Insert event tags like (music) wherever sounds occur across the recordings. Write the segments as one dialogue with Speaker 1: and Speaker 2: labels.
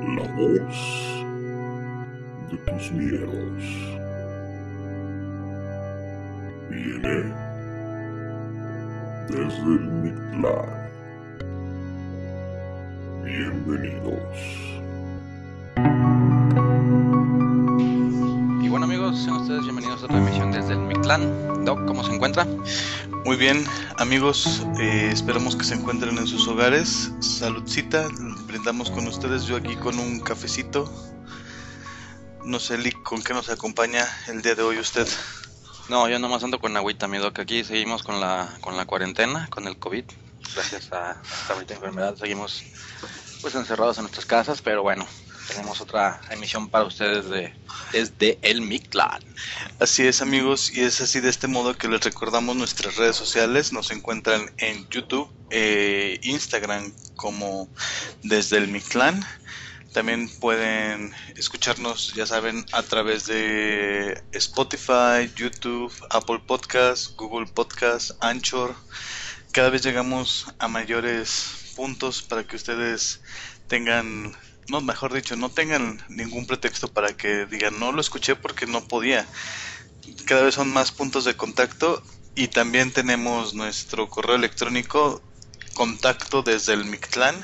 Speaker 1: La voz de tus miedos viene desde el Mictlán. Bienvenidos.
Speaker 2: Y bueno amigos, sean ustedes bienvenidos a otra emisión desde el Mictlán. Doc, ¿cómo se encuentra?
Speaker 3: Muy bien, amigos, eh, esperamos que se encuentren en sus hogares. Saludcita, brindamos con ustedes, yo aquí con un cafecito. No sé, Lick, ¿con qué nos acompaña el día de hoy usted?
Speaker 2: No, yo nomás ando con agüita, mi Doc. Aquí seguimos con la, con la cuarentena, con el COVID. Gracias a esta enfermedad seguimos pues encerrados en nuestras casas, pero bueno, tenemos otra emisión para ustedes de desde el Mictlán.
Speaker 3: Así es, amigos, y es así de este modo que les recordamos nuestras redes sociales. Nos encuentran en YouTube, eh, Instagram como desde el Mictlán. También pueden escucharnos, ya saben, a través de Spotify, YouTube, Apple Podcast, Google Podcast, Anchor. Cada vez llegamos a mayores puntos para que ustedes tengan no, mejor dicho, no tengan ningún pretexto para que digan, no lo escuché porque no podía. Cada vez son más puntos de contacto y también tenemos nuestro correo electrónico, contacto desde el Mictlán.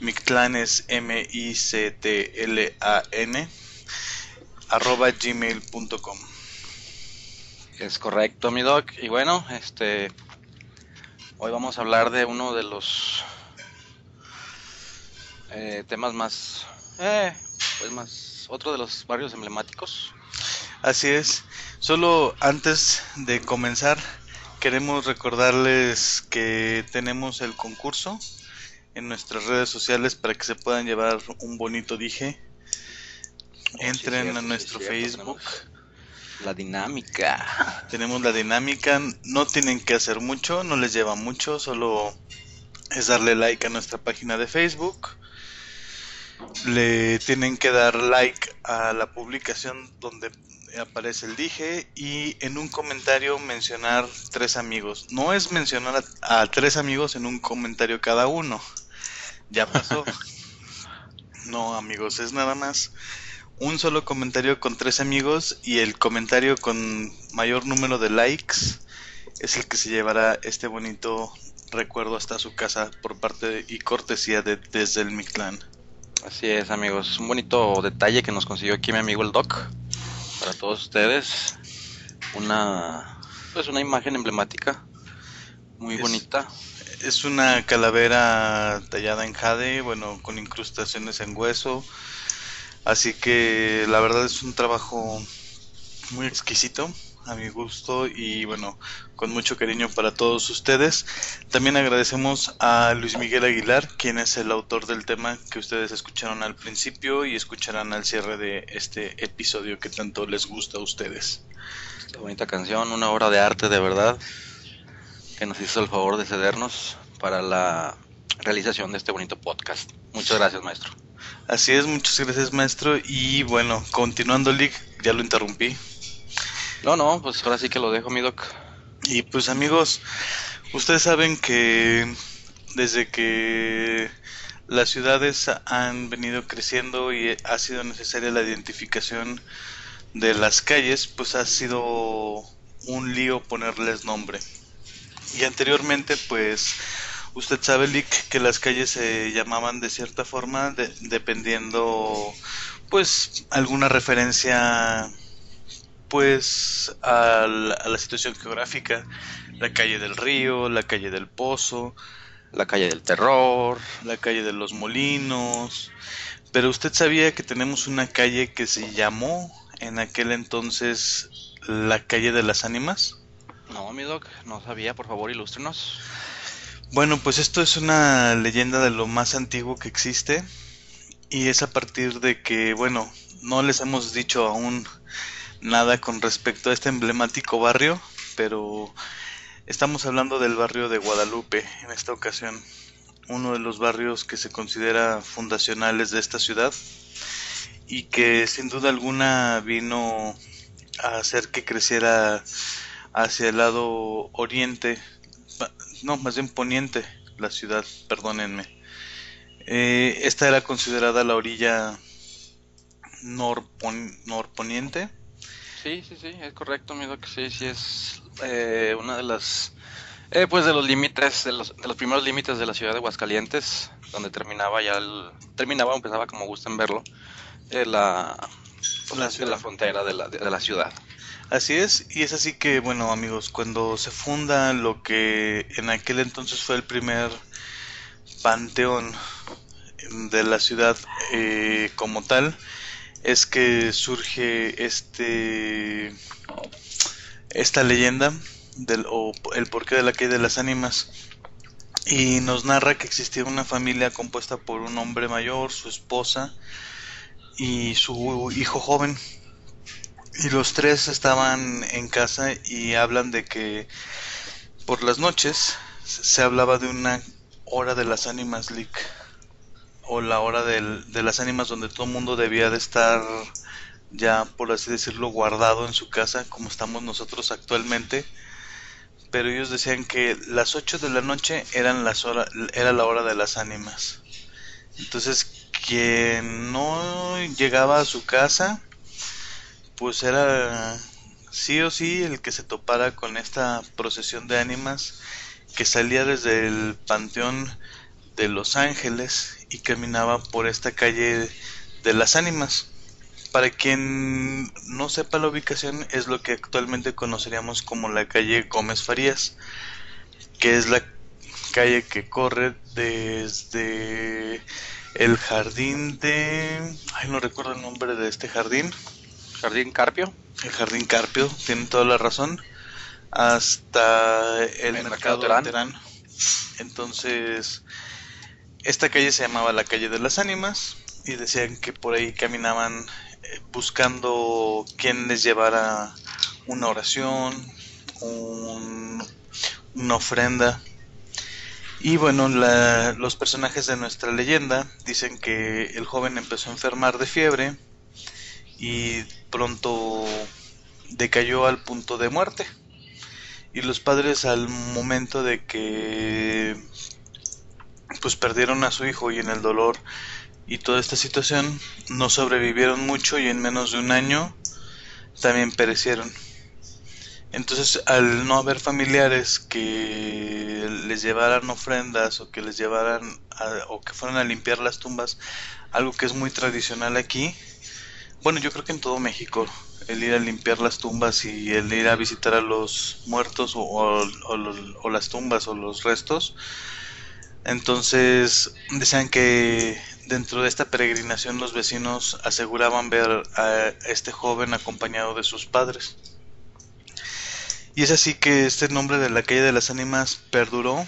Speaker 3: Mictlán es M-I-C-T-L-A-N, arroba gmail.com.
Speaker 2: Es correcto, mi Doc. Y bueno, este, hoy vamos a hablar de uno de los eh, temas más, eh, pues más, otro de los barrios emblemáticos.
Speaker 3: Así es. Solo antes de comenzar, queremos recordarles que tenemos el concurso en nuestras redes sociales para que se puedan llevar un bonito dije. Entren
Speaker 2: Oh, cierto,
Speaker 3: a
Speaker 2: sí,
Speaker 3: nuestro
Speaker 2: cierto,
Speaker 3: Facebook.
Speaker 2: La dinámica.
Speaker 3: Tenemos la dinámica. No tienen que hacer mucho, no les lleva mucho, solo es darle like a nuestra página de Facebook. Le tienen que dar like a la publicación donde aparece el dije y en un comentario mencionar tres amigos. No es mencionar a, a tres amigos en un comentario cada uno. Ya pasó. (laughs) No, amigos, es nada más un solo comentario con tres amigos y el comentario con mayor número de likes es el que se llevará este bonito recuerdo hasta su casa por parte y cortesía de desde el Mictlán.
Speaker 2: Así es, amigos. Un bonito detalle que nos consiguió aquí mi amigo el Doc. Para todos ustedes. Una, pues una imagen emblemática. Muy
Speaker 3: Es-
Speaker 2: bonita.
Speaker 3: Es una calavera tallada en jade, bueno, con incrustaciones en hueso. Así que la verdad es un trabajo muy exquisito a mi gusto y bueno, con mucho cariño para todos ustedes. También agradecemos a Luis Miguel Aguilar, quien es el autor del tema que ustedes escucharon al principio y escucharán al cierre de este episodio que tanto les gusta a ustedes.
Speaker 2: Esta bonita canción, una obra de arte de verdad. Que nos hizo el favor de cedernos para la realización de este bonito podcast. Muchas gracias, maestro.
Speaker 3: Así es, muchas gracias maestro y bueno, continuando Lick, ya lo interrumpí.
Speaker 2: No, no, pues ahora sí que lo dejo, mi Doc.
Speaker 3: Y pues amigos, ustedes saben que desde que las ciudades han venido creciendo y ha sido necesaria la identificación de las calles, pues ha sido un lío ponerles nombre. Y anteriormente, pues usted sabe, Lick, que las calles se llamaban de cierta forma de- dependiendo, pues, alguna referencia pues a la, a la situación geográfica, la calle del río, la calle del pozo,
Speaker 2: La calle del terror.
Speaker 3: la calle de los molinos. Pero usted sabía que tenemos una calle que se llamó en aquel entonces la calle de las ánimas.
Speaker 2: No, mi Doc, no sabía, por favor, ilústrenos.
Speaker 3: Bueno, pues esto es una leyenda de lo más antiguo que existe y es a partir de que, bueno, no les hemos dicho aún nada con respecto a este emblemático barrio, pero estamos hablando del barrio de Guadalupe en esta ocasión, uno de los barrios que se considera fundacionales de esta ciudad y que sin duda alguna vino a hacer que creciera hacia el lado oriente, no, más bien poniente, la ciudad, perdónenme. Eh, esta era considerada la orilla norpon- norponiente.
Speaker 2: Sí, sí, sí, es correcto, amigo, que sí, sí es eh, una de las, eh, pues de los límites, de los, de los primeros límites de la ciudad de Aguascalientes, donde terminaba ya el, terminaba empezaba, como gusten verlo, eh, la,
Speaker 3: La
Speaker 2: frontera de la, de, de la ciudad.
Speaker 3: Así es, y es así que, bueno, amigos, cuando se funda lo que en aquel entonces fue el primer panteón de la ciudad eh, como tal, es que surge este esta leyenda del o el porqué de la caída de las ánimas y nos narra que existía una familia compuesta por un hombre mayor, su esposa y su hijo joven. Y los tres estaban en casa y hablan de que por las noches se hablaba de una hora de las ánimas leak o la hora de las ánimas donde todo el mundo debía de estar ya por así decirlo guardado en su casa como estamos nosotros actualmente. Pero ellos decían que las 8 de la noche eran las hora, era la hora de las ánimas. Entonces quien no llegaba a su casa pues era sí o sí el que se topara con esta procesión de ánimas que salía desde el panteón de Los Ángeles y caminaba por esta calle de las ánimas. Para quien no sepa la ubicación, es lo que actualmente conoceríamos como la calle Gómez Farías, que es la calle que corre desde el jardín de... Ay, no recuerdo el nombre de este jardín.
Speaker 2: Jardín Carpio,
Speaker 3: El Jardín Carpio, tiene toda la razón. Hasta el,
Speaker 2: El
Speaker 3: Mercado
Speaker 2: Mercado
Speaker 3: Terán. Entonces, esta calle se llamaba la calle de las ánimas y decían que por ahí caminaban eh, buscando quien les llevara una oración, un- una ofrenda. Y bueno, la- los personajes de nuestra leyenda dicen que el joven empezó a enfermar de fiebre y pronto decayó al punto de muerte. Y los padres al momento de que pues perdieron a su hijo y en el dolor y toda esta situación no sobrevivieron mucho y en menos de un año también perecieron. Entonces, al no haber familiares que les llevaran ofrendas o que les llevaran a- o que fueran a limpiar las tumbas, algo que es muy tradicional aquí, bueno, yo creo que en todo México, el ir a limpiar las tumbas y el ir a visitar a los muertos o, las tumbas o los restos. Entonces, decían que dentro de esta peregrinación los vecinos aseguraban ver a este joven acompañado de sus padres. Y es así que este nombre de la calle de las ánimas perduró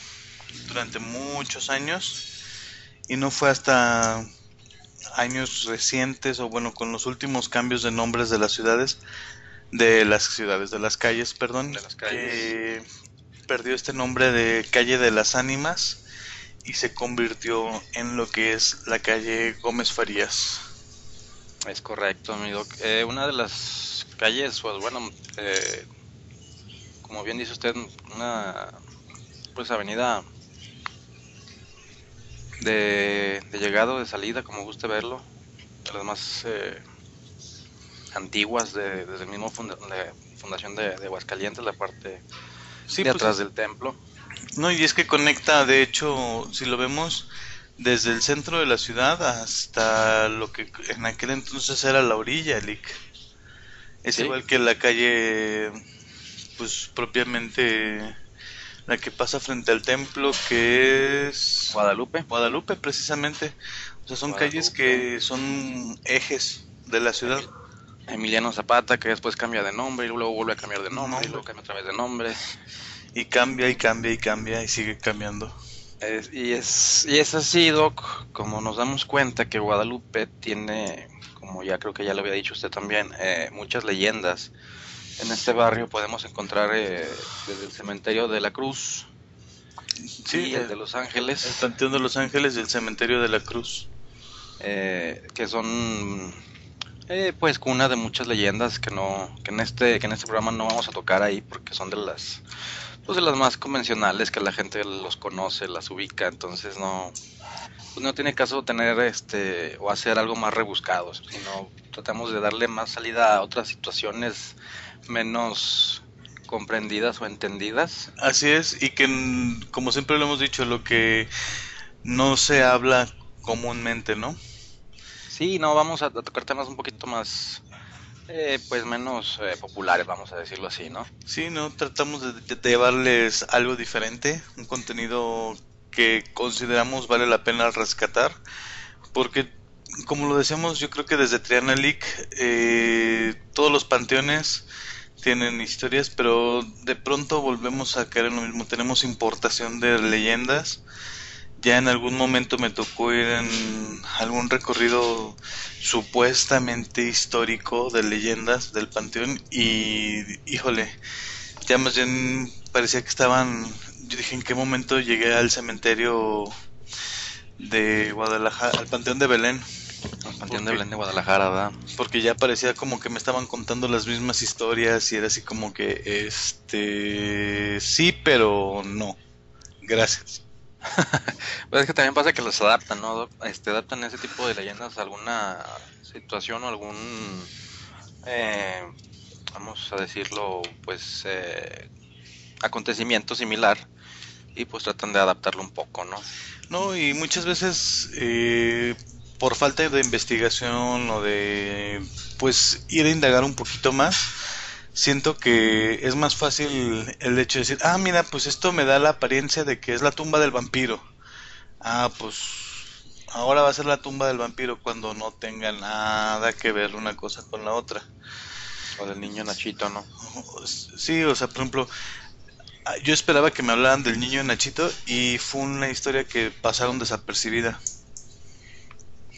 Speaker 3: durante muchos años y no fue hasta años recientes o bueno con los últimos cambios de nombres de las ciudades de las ciudades de las calles perdón
Speaker 2: De las calles.
Speaker 3: que perdió este nombre de calle de las ánimas y se convirtió en lo que es la calle Gómez Farías
Speaker 2: es correcto, amigo. Eh, una de las calles, pues bueno, eh, como bien dice usted, una pues avenida de, de llegado, de salida, como guste verlo, de las más eh, antiguas de, desde el mismo funda- de fundación de, de Aguascalientes, la parte
Speaker 3: sí
Speaker 2: de
Speaker 3: pues,
Speaker 2: atrás del templo.
Speaker 3: No y es que conecta de hecho si lo vemos desde el centro de la ciudad hasta lo que en aquel entonces era la orilla Lick. es
Speaker 2: Sí.
Speaker 3: igual que la calle pues propiamente la que pasa frente al templo que es
Speaker 2: Guadalupe.
Speaker 3: Guadalupe precisamente o sea son calles que son ejes de la ciudad
Speaker 2: Emiliano Zapata, que después cambia de nombre y luego vuelve a cambiar de nombre,
Speaker 3: Nombre.
Speaker 2: y luego cambia otra vez de nombre.
Speaker 3: Y cambia y cambia y cambia y sigue cambiando.
Speaker 2: Es- y, es, y es así, Doc, como nos damos cuenta que Guadalupe tiene, como ya creo que ya lo había dicho usted también, eh, muchas leyendas. En este barrio podemos encontrar eh, desde el cementerio de la Cruz
Speaker 3: sí
Speaker 2: y el
Speaker 3: el,
Speaker 2: de Los
Speaker 3: el
Speaker 2: Ángeles,
Speaker 3: Panteón de los Ángeles y el Cementerio de la Cruz.
Speaker 2: Eh, que son eh, pues cuna de muchas leyendas que no que en este que en este programa no vamos a tocar ahí porque son de las pues de las más convencionales que la gente los conoce las ubica entonces no pues no tiene caso tener este o hacer algo más rebuscado, sino tratamos de darle más salida a otras situaciones menos comprendidas o entendidas.
Speaker 3: Así es, y que como siempre lo hemos dicho, lo que no se habla comúnmente, ¿no?
Speaker 2: Sí, no, vamos a tocar temas un poquito más, eh, pues menos eh, populares, vamos a decirlo así, ¿no?
Speaker 3: Sí, no, tratamos de, llevarles algo diferente, un contenido que consideramos vale la pena rescatar, porque como lo decíamos, yo creo que desde Triana League eh, todos los panteones tienen historias, pero de pronto volvemos a caer en lo mismo. Tenemos importación de leyendas. Ya en algún momento me tocó ir en algún recorrido supuestamente histórico de leyendas del panteón y híjole, ya más bien parecía que estaban yo dije, ¿en qué momento llegué al cementerio de Guadalajara, al Panteón de Belén?
Speaker 2: Al Panteón de Belén de Guadalajara, ¿verdad?
Speaker 3: Porque ya parecía como que me estaban contando las mismas historias y era así como que, este, sí, pero no. Gracias. (laughs)
Speaker 2: pues es que también pasa que los adaptan, ¿no? Este, adaptan ese tipo de leyendas a alguna situación o algún, eh, vamos a decirlo, pues, eh, acontecimiento similar y pues tratan de adaptarlo un poco, ¿no?
Speaker 3: No, y muchas veces eh, por falta de investigación o de pues ir a indagar un poquito más, siento que es más fácil el hecho de decir, ah, mira, pues esto me da la apariencia de que es la tumba del vampiro. Ah, pues ahora va a ser la tumba del vampiro cuando no tenga nada que ver una cosa con la otra.
Speaker 2: O del niño Nachito, ¿no?
Speaker 3: Sí, o sea, por ejemplo, Ah, yo esperaba que me hablaran del niño Nachito y fue una historia que pasaron desapercibida.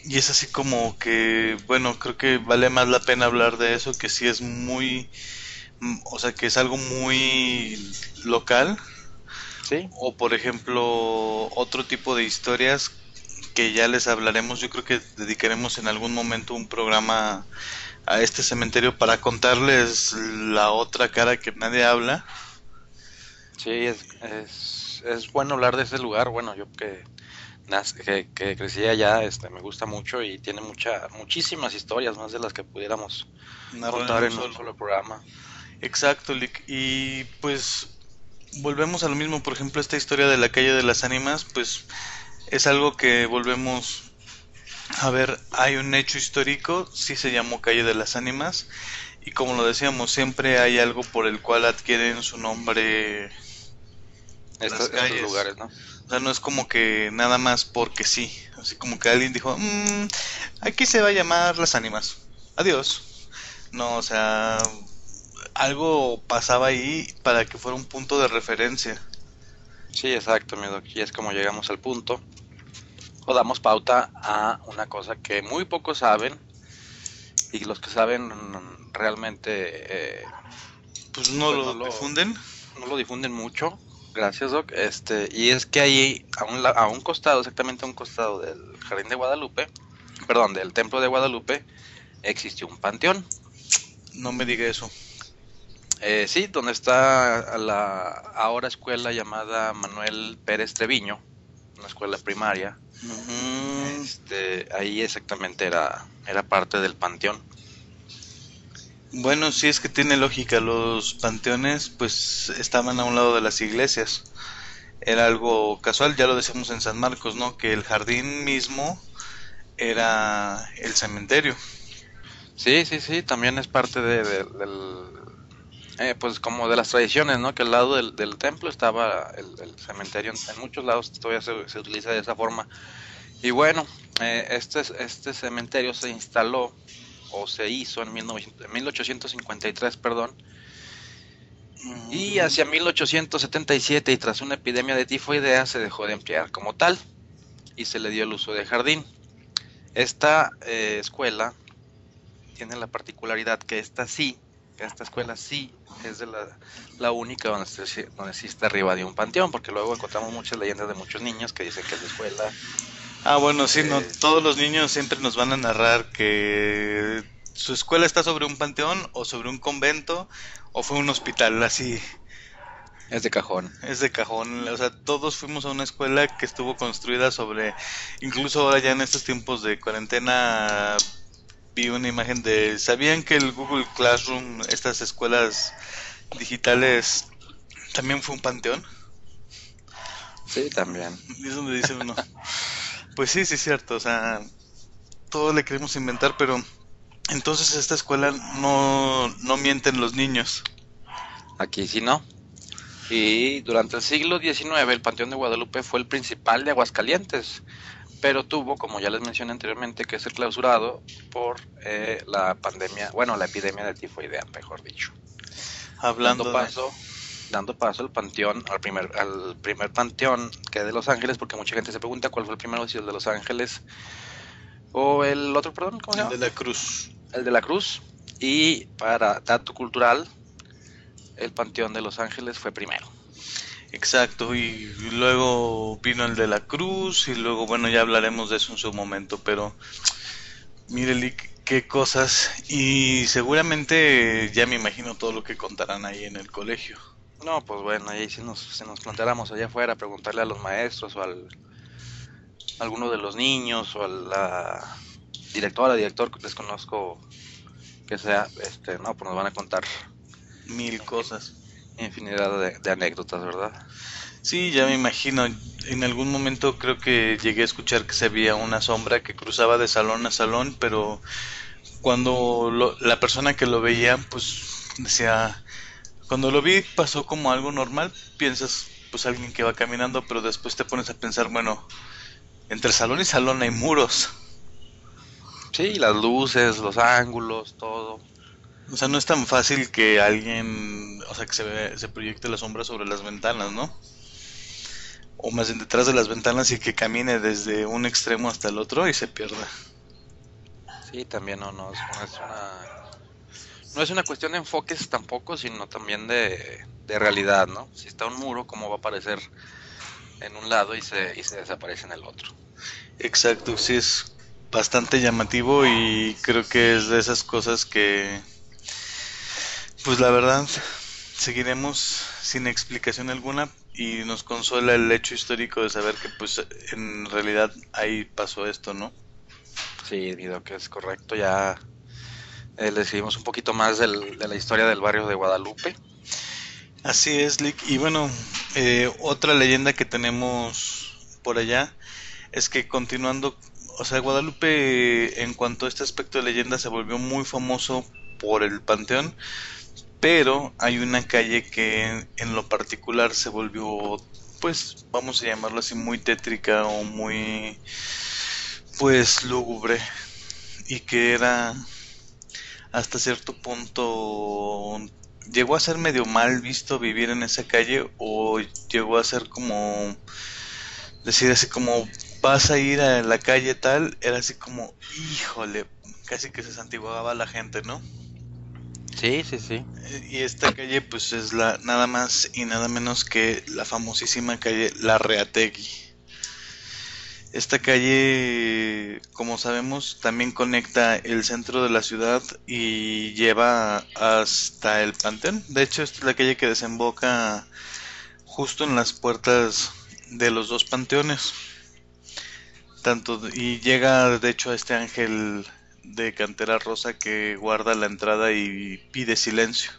Speaker 3: Y es así como que, bueno, creo que vale más la pena hablar de eso, que sí es muy, o sea, que es algo muy local.
Speaker 2: Sí.
Speaker 3: O por ejemplo, otro tipo de historias que ya les hablaremos. Yo creo que dedicaremos en algún momento un programa a este cementerio para contarles la otra cara que nadie habla
Speaker 2: Sí, es, es, bueno hablar de ese lugar. Bueno, yo que, que, que, crecí allá, este, me gusta mucho y tiene mucha, muchísimas historias, más de las que pudiéramos contar en, un solo programa.
Speaker 3: Exacto, Lick. Y pues volvemos a lo mismo. Por ejemplo, esta historia de la calle de las ánimas, pues es algo que volvemos a ver. Hay un hecho histórico, sí se llamó calle de las ánimas. Y como lo decíamos, siempre hay algo por el cual adquieren su nombre
Speaker 2: estos, lugares, ¿no?
Speaker 3: O sea, no es como que nada más porque sí. Así como que alguien dijo, mmm, aquí se va a llamar las ánimas. Adiós. No, o sea, algo pasaba ahí para que fuera un punto de referencia.
Speaker 2: Sí, exacto, mi doc. Y es como llegamos al punto. O damos pauta a una cosa que muy pocos saben. Y los que saben realmente... Eh,
Speaker 3: pues no, pues lo, difunden.
Speaker 2: No lo difunden mucho Gracias, Doc. Este, y es que ahí, a un, a un costado, exactamente a un costado del Jardín de Guadalupe, perdón, del Templo de Guadalupe, existió un panteón.
Speaker 3: No me diga eso.
Speaker 2: Eh, sí, donde está la ahora escuela llamada Manuel Pérez Treviño, una escuela primaria. este, ahí exactamente era, era parte del panteón.
Speaker 3: Bueno, sí es que tiene lógica. Los panteones, pues, estaban a un lado de las iglesias. Era algo casual, ya lo decíamos en San Marcos, ¿no? Que el jardín mismo era el cementerio.
Speaker 2: Sí, sí, sí, también es parte de, del, eh, pues como de las tradiciones, ¿no? Que al lado del, templo estaba el, cementerio. En muchos lados todavía se, se, utiliza de esa forma. Y bueno, eh, este, este cementerio se instaló o se hizo en 1853, perdón. Y hacia 1877 y tras una epidemia de tifoidea se dejó de emplear como tal y se le dio el uso de jardín. Esta eh, escuela tiene la particularidad que esta sí, esta escuela sí es de la, la única donde, donde sí está arriba de un panteón, porque luego encontramos muchas leyendas de muchos niños que dicen que es la escuela
Speaker 3: Ah, bueno, sí, no, todos los niños siempre nos van a narrar que su escuela está sobre un panteón o sobre un convento o fue un hospital, así.
Speaker 2: Es de cajón.
Speaker 3: Es de cajón, o sea, todos fuimos a una escuela que estuvo construida sobre, incluso ahora ya en estos tiempos de cuarentena, vi una imagen de, ¿sabían que el Google Classroom, estas escuelas digitales, también fue un panteón?
Speaker 2: Sí, también.
Speaker 3: Es donde dice uno, pues sí, sí es cierto, o sea, todo le queremos inventar, pero entonces esta escuela no, no mienten los niños.
Speaker 2: Aquí sí no. Y durante el siglo XIX el Panteón de Guadalupe fue el principal de Aguascalientes, pero tuvo, como ya les mencioné anteriormente, que ser clausurado por eh, la pandemia, bueno, la epidemia de tifoidea, mejor dicho.
Speaker 3: Hablando
Speaker 2: dando
Speaker 3: de-
Speaker 2: paso, dando paso al panteón, al primer, al primer panteón que es de Los Ángeles, porque mucha gente se pregunta cuál fue el primero, si el de Los Ángeles o el otro, perdón, ¿cómo se
Speaker 3: el
Speaker 2: llama?
Speaker 3: de la cruz.
Speaker 2: el de la Cruz. Y para dato cultural, el Panteón de Los Ángeles fue primero.
Speaker 3: Exacto, y luego vino el de la cruz y luego, bueno, ya hablaremos de eso en su momento, pero mire, Lick, qué cosas. Y seguramente ya me imagino todo lo que contarán ahí en el colegio.
Speaker 2: No, pues bueno, ahí si nos, si nos planteáramos allá afuera, preguntarle a los maestros o al alguno de los niños o a la directora, director, que desconozco que sea, este, no, pues nos van a contar
Speaker 3: Mil cosas.
Speaker 2: Infinidad de, anécdotas, ¿verdad?
Speaker 3: Sí, ya me imagino. En algún momento creo que llegué a escuchar que se veía una sombra que cruzaba de salón a salón, pero cuando la persona que lo veía, pues decía, cuando lo vi pasó como algo normal, piensas, pues alguien que va caminando, pero después te pones a pensar, bueno, entre salón y salón hay muros.
Speaker 2: Sí, las luces, los ángulos, todo.
Speaker 3: O sea, no es tan fácil que alguien, o sea, que se, ve- se proyecte la sombra sobre las ventanas, ¿no? O más bien detrás de las ventanas y que camine desde un extremo hasta el otro y se pierda.
Speaker 2: Sí, también no, no, es, una no es una cuestión de enfoques tampoco, sino también de, de realidad, ¿no? Si está un muro, ¿cómo va a aparecer en un lado y se, y se desaparece en el otro?
Speaker 3: Exacto, sí es bastante llamativo y creo que es de esas cosas que, pues la verdad, seguiremos sin explicación alguna y nos consuela el hecho histórico de saber que pues en realidad ahí pasó esto, ¿no?
Speaker 2: Sí, digo que es correcto, ya eh, le seguimos un poquito más del- de la historia del barrio de Guadalupe.
Speaker 3: Así es, Lick. Y bueno, eh, otra leyenda que tenemos por allá es que continuando, o sea, Guadalupe en cuanto a este aspecto de leyenda se volvió muy famoso por el panteón, pero hay una calle que en lo particular se volvió, pues, vamos a llamarlo así, muy tétrica o muy, pues, lúgubre y que era hasta cierto punto llegó a ser medio mal visto vivir en esa calle o llegó a ser como decir así como vas a ir a la calle tal, era así como híjole, casi que se santiguaba la gente, ¿no?
Speaker 2: Sí, sí, sí.
Speaker 3: Eh, Y esta calle pues es la nada más y nada menos que la famosísima calle La Reategui. Esta calle, como sabemos, también conecta el centro de la ciudad y lleva hasta el panteón. De hecho, esta es la calle que desemboca justo en las puertas de los dos panteones. Tanto y llega de hecho a este ángel de cantera rosa que guarda la entrada y pide silencio.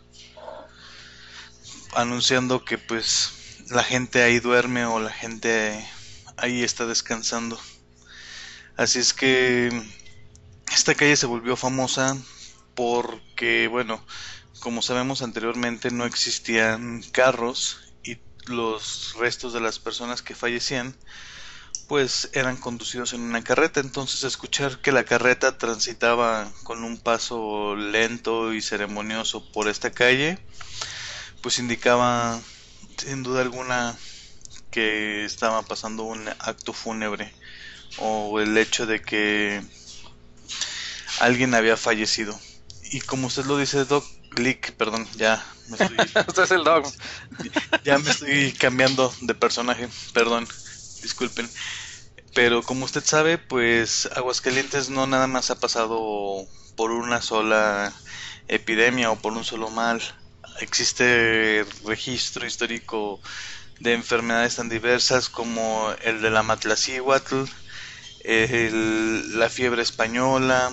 Speaker 3: Anunciando que pues la gente ahí duerme o la gente ahí está descansando. Así es que esta calle se volvió famosa porque, bueno, como sabemos anteriormente no existían carros y los restos de las personas que fallecían pues eran conducidos en una carreta, entonces escuchar que la carreta transitaba con un paso lento y ceremonioso por esta calle, pues indicaba sin duda alguna que estaba pasando un acto fúnebre o el hecho de que alguien había fallecido. Y como usted lo dice, Doc Glick, perdón, ya me estoy, (laughs)
Speaker 2: Usted es el dog.
Speaker 3: ya me estoy cambiando de personaje, perdón, disculpen. Pero como usted sabe, pues Aguascalientes no nada más ha pasado por una sola epidemia o por un solo mal. existe registro histórico de enfermedades tan diversas como el de la matlacíhuatl, el- la fiebre española,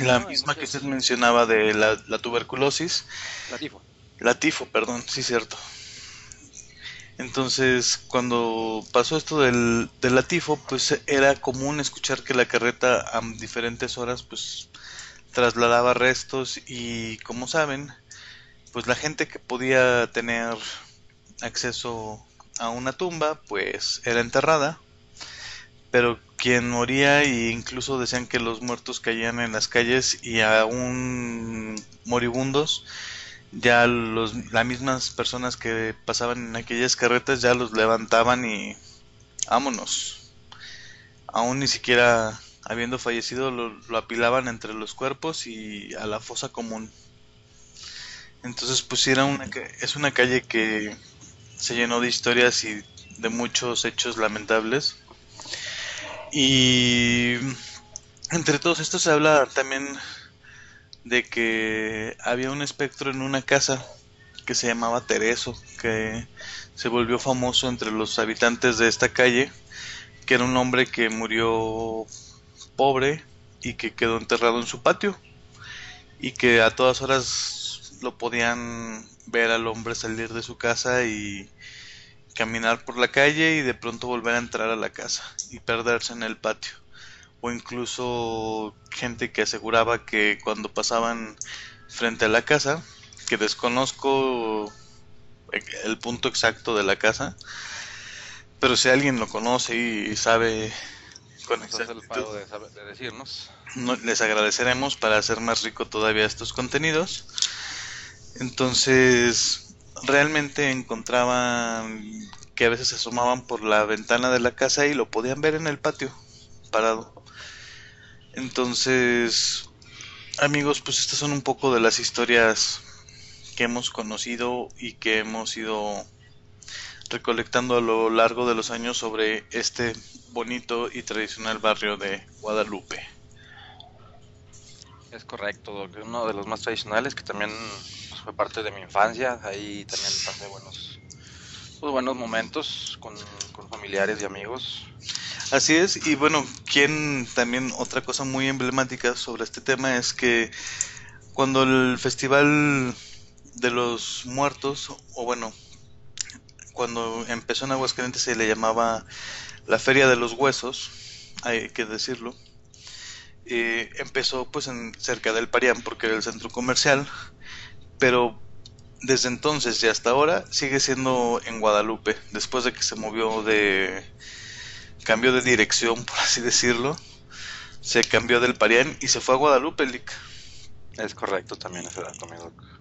Speaker 3: la
Speaker 2: No, y
Speaker 3: misma que usted mencionaba de la, la tuberculosis,
Speaker 2: La tifo.
Speaker 3: la tifo, perdón, sí cierto. Entonces, cuando pasó esto del, de la tifo, pues era común escuchar que la carreta a diferentes horas, pues trasladaba restos y como saben, pues la gente que podía tener acceso a una tumba, pues era enterrada, pero quien moría e incluso decían que los muertos caían en las calles y aún moribundos, ya los, las mismas personas que pasaban en aquellas carretas ya los levantaban y vámonos. Aún ni siquiera habiendo fallecido lo, apilaban entre los cuerpos y a la fosa común. Entonces pues una, es una calle que se llenó de historias y de muchos hechos lamentables. Y entre todos estos se habla también de que había un espectro en una casa que se llamaba Tereso, que se volvió famoso entre los habitantes de esta calle, que era un hombre que murió pobre y que quedó enterrado en su patio y que a todas horas lo podían ver al hombre salir de su casa y caminar por la calle y de pronto volver a entrar a la casa y perderse en el patio. O incluso gente que aseguraba que cuando pasaban frente a la casa, que desconozco el punto exacto de la casa, pero si alguien lo conoce y sabe con
Speaker 2: el
Speaker 3: exactitud,
Speaker 2: de, de decirnos.
Speaker 3: no- les agradeceremos para hacer más rico todavía estos contenidos. Entonces, realmente encontraban que a veces se asomaban por la ventana de la casa y lo podían ver en el patio, parado. Entonces, amigos, pues estas son un poco de las historias que hemos conocido y que hemos ido recolectando a lo largo de los años sobre este bonito y tradicional barrio de Guadalupe.
Speaker 2: Es correcto, Doc, uno de los más tradicionales que también pues, fue parte de mi infancia. Ahí también pasé buenos, pues, buenos momentos con familiares y amigos.
Speaker 3: Así es, y bueno, quien también otra cosa muy emblemática sobre este tema es que cuando el Festival de los Muertos, o bueno, cuando empezó en Aguascalientes se le llamaba la Feria de los Huesos, hay que decirlo, eh, empezó pues en cerca del Parián porque era el centro comercial, pero desde entonces y hasta ahora sigue siendo en Guadalupe, después de que se movió de cambio de dirección, (laughs) por así decirlo, se cambió del Parián y se fue a Guadalupe, Lick.
Speaker 2: Es correcto también ese dato.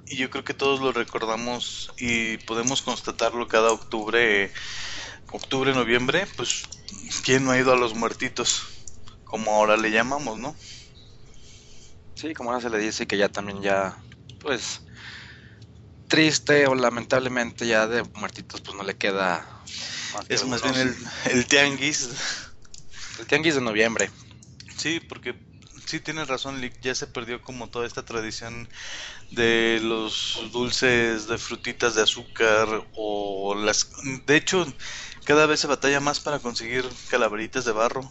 Speaker 3: Y yo creo que todos lo recordamos y podemos constatarlo cada octubre, octubre, noviembre, pues quién no ha ido a los muertitos, como ahora le llamamos, ¿no?
Speaker 2: Sí, como ahora se le dice que ya también ya, pues, triste o lamentablemente ya de muertitos pues no le queda...
Speaker 3: Es más bien el, el tianguis.
Speaker 2: el tianguis de noviembre.
Speaker 3: Sí, porque sí tienes razón, Lick, ya se perdió como toda esta tradición de los dulces de frutitas de azúcar o las... De hecho, cada vez se batalla más para conseguir calaveritas de barro.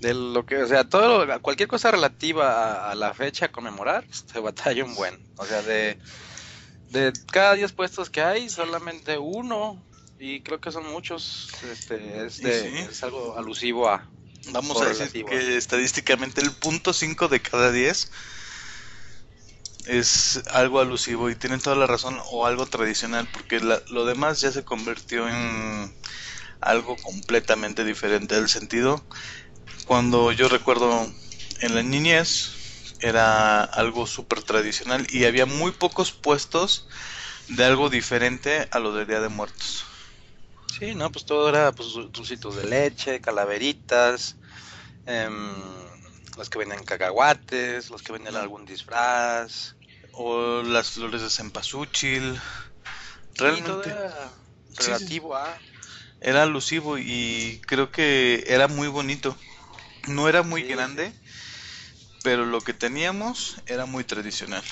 Speaker 2: De lo que, o sea, todo, cualquier cosa relativa a, a la fecha a conmemorar, se batalla un buen. O sea, de, de cada 10 puestos que hay, solamente uno, y creo que son muchos, este, es, de-
Speaker 3: Sí.
Speaker 2: es algo alusivo a...
Speaker 3: Vamos a decir que estadísticamente el punto 5 de cada 10 es algo alusivo y tienen toda la razón o algo tradicional porque la- lo demás ya se convirtió en algo completamente diferente del sentido. Cuando yo recuerdo en la niñez era algo súper tradicional y había muy pocos puestos de algo diferente a lo del Día de Muertos.
Speaker 2: Sí, no, pues todo era pues dul- dulcitos de leche, calaveritas, em, los que venden cacahuates, los que venden algún disfraz.
Speaker 3: O las flores de cempasúchil.
Speaker 2: Sí,
Speaker 3: Realmente
Speaker 2: era
Speaker 3: sí.
Speaker 2: relativo a...
Speaker 3: era alusivo y creo que era muy bonito. No era muy grande, pero lo que teníamos era muy tradicional.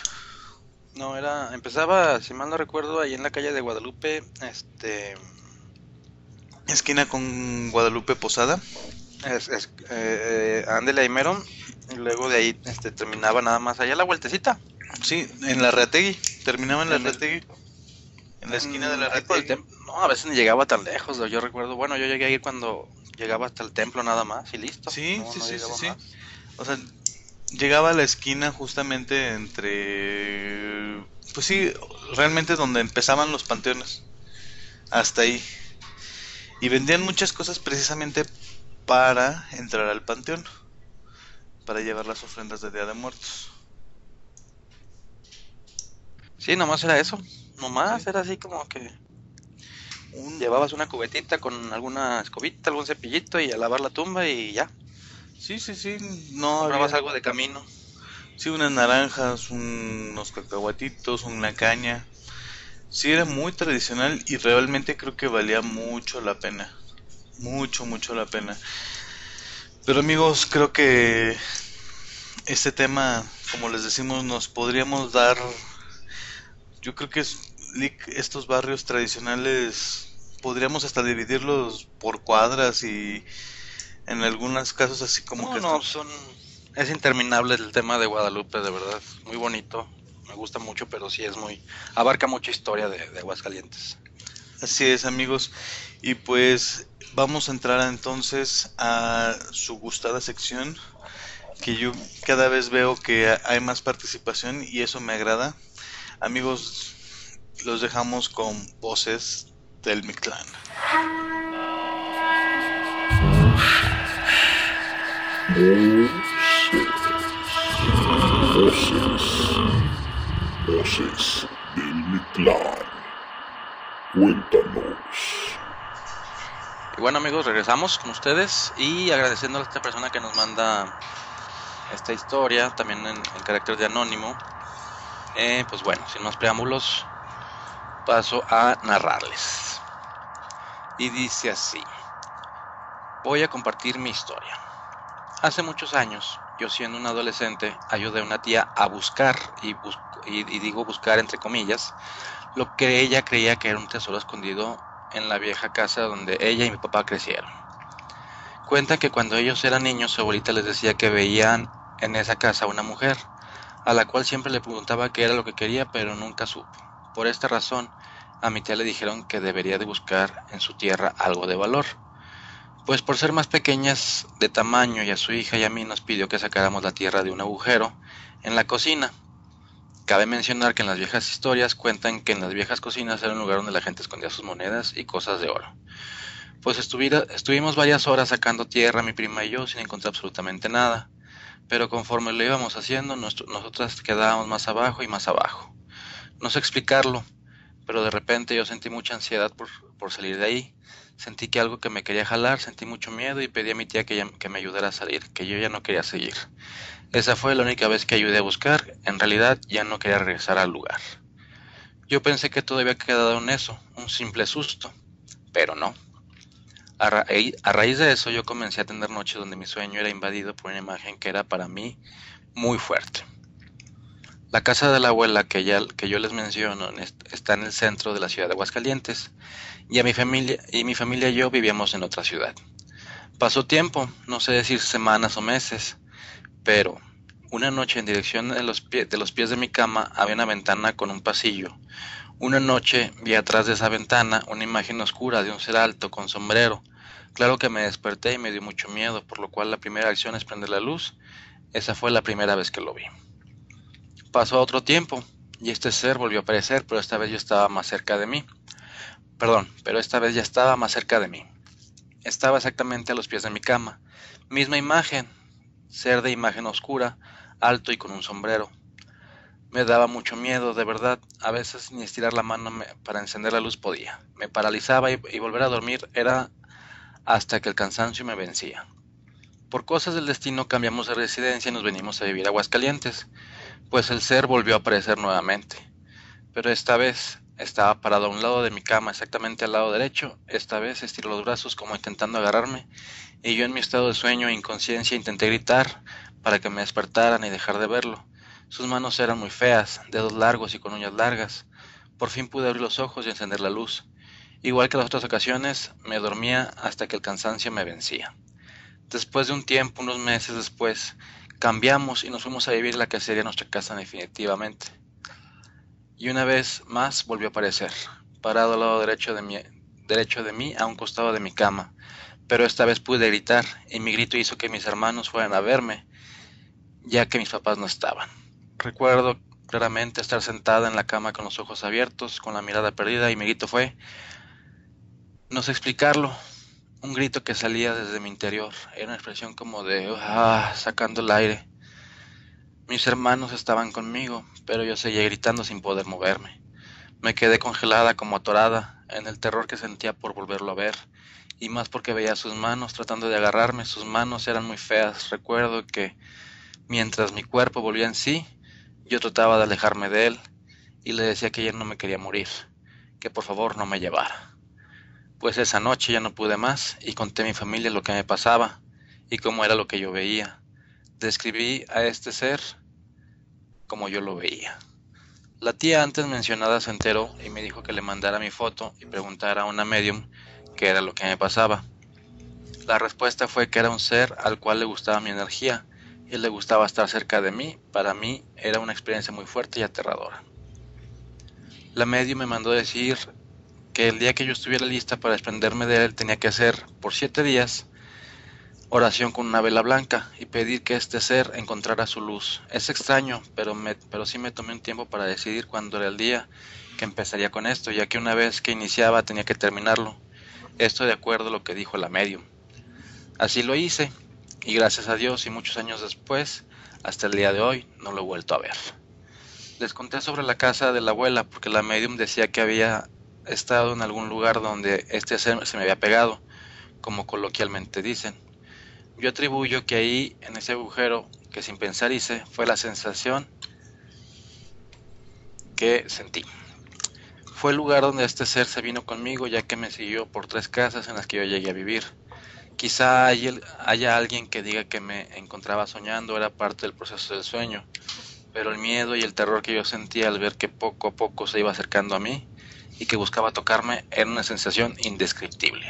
Speaker 2: No, era, empezaba, si mal no recuerdo, ahí en la calle de Guadalupe, este,
Speaker 3: Esquina con Guadalupe Posada.
Speaker 2: es, es, eh, eh, ahí mero, y luego de ahí, este, terminaba nada más allá la vueltecita.
Speaker 3: Sí, en la Reategui. Terminaba en la Reategui. En la esquina de la
Speaker 2: el
Speaker 3: Reategui.
Speaker 2: No, a veces ni llegaba tan lejos, yo recuerdo, bueno, yo llegué a ir cuando llegaba hasta el templo nada más y listo.
Speaker 3: Sí,
Speaker 2: No,
Speaker 3: sí,
Speaker 2: no
Speaker 3: sí, sí, sí. O sea, llegaba a la esquina justamente entre... Pues sí, realmente donde empezaban los panteones. Hasta ahí. Y vendían muchas cosas precisamente para entrar al panteón. Para llevar las ofrendas de Día de Muertos.
Speaker 2: Sí, nomás era eso, nomás era así como que
Speaker 3: Un-
Speaker 2: llevabas una cubetita con alguna escobita, algún cepillito y a lavar la tumba y ya,
Speaker 3: Sí, sí, sí. No
Speaker 2: comprabas
Speaker 3: había...
Speaker 2: algo de camino.
Speaker 3: Sí, unas naranjas, un- unos cacahuatitos, una caña. Sí, era muy tradicional y realmente creo que valía mucho la pena. Mucho, mucho la pena. Pero amigos, creo que este tema, como les decimos, nos podríamos dar... Yo creo que estos barrios tradicionales podríamos hasta dividirlos por cuadras y en algunos casos así como
Speaker 2: No,
Speaker 3: que...
Speaker 2: no, son... Es interminable el tema de Guadalupe, de verdad, muy bonito, me gusta mucho, pero sí es muy... abarca mucha historia de, de Aguascalientes.
Speaker 3: Así es, amigos. Y pues vamos a entrar entonces a su gustada sección, que yo cada vez veo que hay más participación y eso me agrada. Amigos, los dejamos con voces del Mictlán.
Speaker 1: Voces. Voces del Mictlán. Cuéntanos.
Speaker 2: Y bueno amigos, regresamos con ustedes y agradeciendo a esta persona que nos manda esta historia, también en, carácter de anónimo. Eh, pues bueno, sin más preámbulos, paso a narrarles. Y dice así, voy a compartir mi historia. Hace muchos años, yo siendo un adolescente, ayudé a una tía a buscar, y, bus- y, digo buscar entre comillas, lo que ella creía que era un tesoro escondido en la vieja casa donde ella y mi papá crecieron. Cuenta que cuando ellos eran niños, su abuelita les decía que veían en esa casa una mujer, a la cual siempre le preguntaba qué era lo que quería, pero nunca supo. Por esta razón, a mi tía le dijeron que debería de buscar en su tierra algo de valor. Pues por ser más pequeñas de tamaño y a su hija y a mí nos pidió que sacáramos la tierra de un agujero en la cocina. Cabe mencionar que en las viejas historias cuentan que en las viejas cocinas era un lugar donde la gente escondía sus monedas y cosas de oro. Pues estuvimos varias horas sacando tierra mi prima y yo sin encontrar absolutamente nada, pero conforme lo íbamos haciendo nosotras quedábamos más abajo y más abajo. No sé explicarlo, pero de repente yo sentí mucha ansiedad por, por salir de ahí. Sentí que algo que me quería jalar, sentí mucho miedo y pedí a mi tía que, que me ayudara a salir, que yo ya no quería seguir. Esa fue la única vez que ayudé a buscar, en realidad ya no quería regresar al lugar. Yo pensé que todo había quedado en eso, un simple susto, pero no. A, ra- a raíz de eso yo comencé a tener noches donde mi sueño era invadido por una imagen que era para mí muy fuerte. La casa de la abuela que, yo les menciono en est- está en el centro de la ciudad de Aguascalientes y, a mi familia, y mi familia y yo vivíamos en otra ciudad. Pasó tiempo, no sé decir semanas o meses, pero una noche en dirección de los, de los pies de mi cama había una ventana con un pasillo. Una noche vi atrás de esa ventana una imagen oscura de un ser alto con sombrero. Claro que me desperté y me dio mucho miedo, por lo cual la primera acción es prender la luz. Esa fue la primera vez que lo vi. Pasó otro tiempo y este ser volvió a aparecer, pero esta vez yo estaba más cerca de mí. Perdón, pero esta vez ya estaba más cerca de mí. Estaba exactamente a los pies de mi cama. Misma imagen, ser de imagen oscura, alto y con un sombrero. Me daba mucho miedo, de verdad. A veces ni estirar la mano para encender la luz podía. Me paralizaba y, y volver a dormir era hasta que el cansancio me vencía. Por cosas del destino cambiamos de residencia y nos venimos a vivir a Aguascalientes, pues el ser volvió a aparecer nuevamente. Pero esta vez estaba parado a un lado de mi cama, exactamente al lado derecho. Esta vez estiró los brazos como intentando agarrarme, y yo en mi estado de sueño e inconsciencia intenté gritar para que me despertaran y dejar de verlo. Sus manos eran muy feas, dedos largos y con uñas largas. Por fin pude abrir los ojos y encender la luz. Igual que las otras ocasiones, me dormía hasta que el cansancio me vencía. Después de un tiempo, unos meses después, cambiamos y nos fuimos a vivir la que sería nuestra casa definitivamente. Y una vez más volvió a aparecer, parado al lado derecho de, mí, derecho de mí a un costado de mi cama. Pero esta vez pude gritar y mi grito hizo que mis hermanos fueran a verme, ya que mis papás no estaban. Recuerdo claramente estar sentada en la cama con los ojos abiertos, con la mirada perdida y mi grito fue, no sé explicarlo, un grito que salía desde mi interior. Era una expresión como de ah, sacando el aire. Mis hermanos estaban conmigo, pero yo seguía gritando sin poder moverme. Me quedé congelada como atorada en el terror que sentía por volverlo a ver, y más porque veía sus manos tratando de agarrarme. Sus manos eran muy feas. Recuerdo que mientras mi cuerpo volvía en sí, yo trataba de alejarme de él y le decía que ya no me quería morir, que por favor no me llevara. Pues esa noche ya no pude más y conté a mi familia lo que me pasaba y cómo era lo que yo veía. Describí a este ser como yo lo veía. La tía antes mencionada se enteró y me dijo que le mandara mi foto y preguntara a una medium qué era lo que me pasaba. La respuesta fue que era un ser al cual le gustaba mi energía y le gustaba estar cerca de mí. Para mí era una experiencia muy fuerte y aterradora. La medium me mandó decir el día que yo estuviera lista para desprenderme de él tenía que hacer por siete días oración con una vela blanca y pedir que este ser encontrara su luz. Es extraño, pero, me, pero sí me tomé un tiempo para decidir cuándo era el día que empezaría con esto, ya que una vez que iniciaba tenía que terminarlo. Esto de acuerdo a lo que dijo la medium. Así lo hice, y gracias a Dios y muchos años después, hasta el día de hoy, no lo he vuelto a ver. Les conté sobre la casa de la abuela porque la medium decía que había estado en algún lugar donde este ser se me había pegado, como coloquialmente dicen. Yo atribuyo que ahí, en ese agujero que sin pensar hice, fue la sensación que sentí. Fue el lugar donde este ser se vino conmigo ya que me siguió por tres casas en las que yo llegué a vivir. Quizá haya alguien que diga que me encontraba soñando, era parte del proceso del sueño, pero el miedo y el terror que yo sentía al ver que poco a poco se iba acercando a mí y que buscaba tocarme era una sensación indescriptible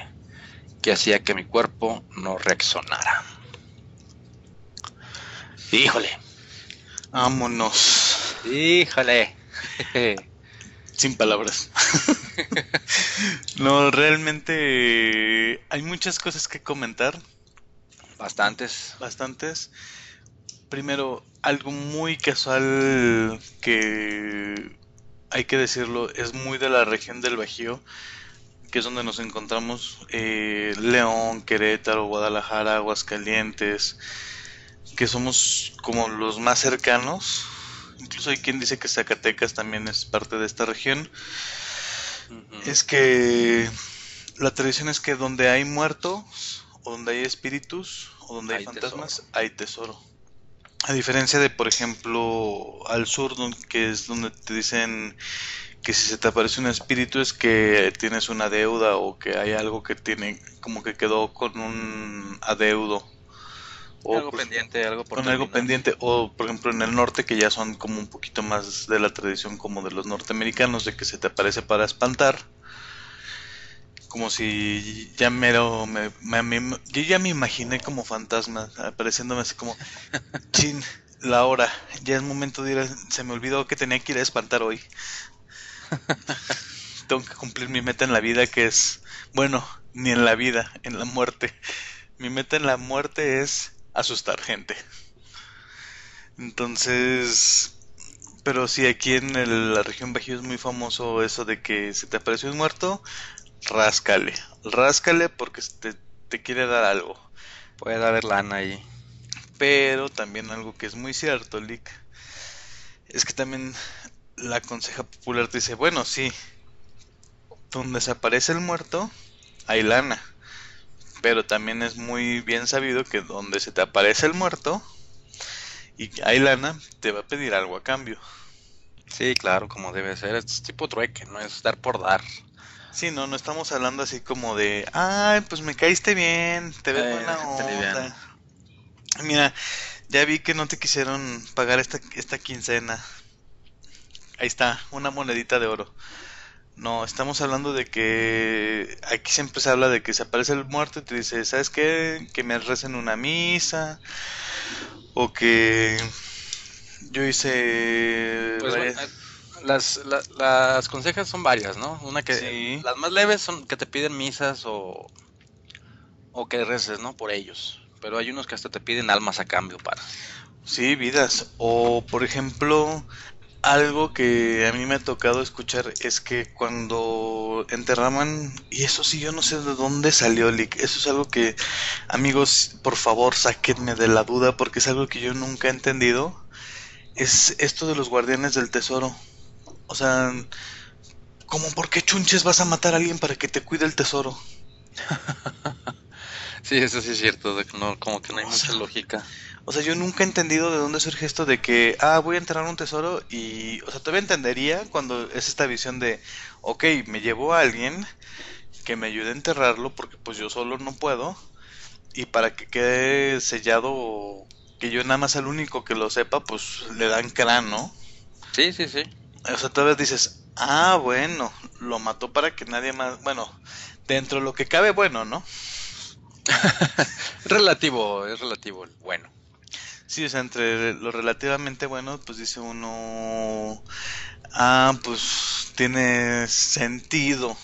Speaker 2: que hacía que mi cuerpo no reaccionara. Híjole.
Speaker 3: Vámonos.
Speaker 2: Híjole. (laughs)
Speaker 3: Sin palabras. (laughs) no, realmente hay muchas cosas que comentar.
Speaker 2: Bastantes.
Speaker 3: Bastantes. Primero, algo muy casual que hay que decirlo, es muy de la región del Bajío, que es donde nos encontramos eh, León, Querétaro, Guadalajara, Aguascalientes, que somos como los más cercanos. Incluso hay quien dice que Zacatecas también es parte de esta región. Es que la tradición es que donde hay muertos, o donde hay espíritus, o donde hay, fantasmas, hay tesoro. A diferencia de, por ejemplo, al sur, que es donde te dicen que si se te aparece un espíritu es que tienes una deuda o que hay algo que tiene como que quedó con un adeudo.
Speaker 2: O algo pendiente, algo
Speaker 3: por Con algo pendiente. O por ejemplo en el norte que ya son como un poquito más de la tradición como de los norteamericanos de que se te aparece para espantar como si ya mero me, yo ya me imaginé como fantasma apareciéndome así como chin la hora ya es momento de ir a, se me olvidó que tenía que ir a espantar hoy (laughs) tengo que cumplir mi meta en la vida que es bueno ni en la vida en la muerte. Mi meta en la muerte es asustar gente. Entonces pero sí aquí en la región Bajío es muy famoso eso de que se te apareció un muerto ráscale, ráscale porque te, te quiere dar algo.
Speaker 2: Puede haber lana ahí.
Speaker 3: Pero también algo que es muy cierto, Lick, es que también la conseja popular te dice, bueno, sí, donde se aparece el muerto, hay lana. Pero también es muy bien sabido que donde se te aparece el muerto y hay lana, te va a pedir algo a cambio.
Speaker 2: Sí, claro, como debe ser. Es tipo trueque, no es dar por dar.
Speaker 3: Sí, no, no estamos hablando así como de, ay, pues me caíste bien, te ves buena onda. Mira, Ya vi que no te quisieron pagar esta, esta quincena. Ahí está, una monedita de oro. No, estamos hablando de que aquí siempre se habla de que se aparece el muerto y te dice, ¿sabes qué? Que me recen una misa o que yo hice...
Speaker 2: Pues,
Speaker 3: varias-
Speaker 2: bueno, las, la- las consejas son varias, ¿no? Una que
Speaker 3: Sí.
Speaker 2: las más leves son que te piden misas o o que reces, ¿no? Por ellos. Pero hay unos que hasta te piden almas a cambio para.
Speaker 3: Sí, vidas. O, por ejemplo, algo que a mí me ha tocado escuchar es que cuando enterraban, y eso sí, yo no sé de dónde salió, Lick. Eso es algo que, amigos, por favor, sáquenme de la duda porque es algo que yo nunca he entendido. Es esto de los guardianes del tesoro. O sea, ¿cómo por qué chunches vas a matar a alguien para que te cuide el tesoro? (laughs)
Speaker 2: Sí, eso sí es cierto, de que no, como que no hay
Speaker 3: O
Speaker 2: mucha
Speaker 3: sea,
Speaker 2: lógica.
Speaker 3: O sea, yo nunca he entendido de dónde surge esto de que, ah, voy a enterrar un tesoro y, o sea, todavía entendería cuando es esta visión de, ok, me llevo a alguien que me ayude a enterrarlo porque pues yo solo no puedo y para que quede sellado, que yo nada más el único que lo sepa, pues le dan crán, ¿no?
Speaker 2: Sí, sí, sí.
Speaker 3: O sea, todavía dices, ah, bueno, lo mató para que nadie más, bueno, dentro de lo que cabe, bueno, ¿no? (laughs)
Speaker 2: relativo, es relativo. el Bueno.
Speaker 3: Sí, o sea, entre lo relativamente bueno, pues dice uno, ah, pues tiene sentido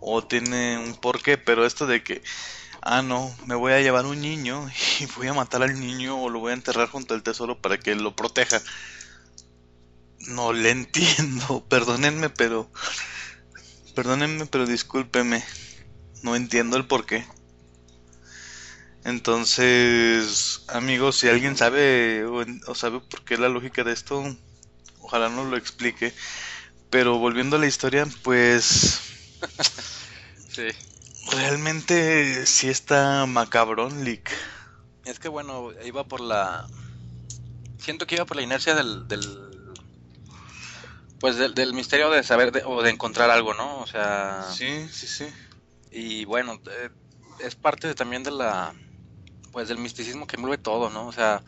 Speaker 3: o tiene un porqué, pero esto de que, ah, no, me voy a llevar un niño (laughs) y voy a matar al niño o lo voy a enterrar junto al tesoro para que lo proteja. No le entiendo, (laughs) perdónenme, pero, perdónenme, pero discúlpeme, no entiendo el porqué. Entonces, amigos, si alguien sabe o sabe por qué la lógica de esto, ojalá nos lo explique. Pero volviendo a la historia, pues (laughs)
Speaker 2: Sí.
Speaker 3: realmente sí está macabrón, Lick.
Speaker 2: Es que bueno, iba por la. Siento que iba por la inercia del. del pues del, del misterio de saber de- o de encontrar algo, ¿no? O sea.
Speaker 3: Sí, sí, sí.
Speaker 2: Y bueno, eh, es parte de- también de la. Pues del misticismo que envuelve todo, ¿no? O sea.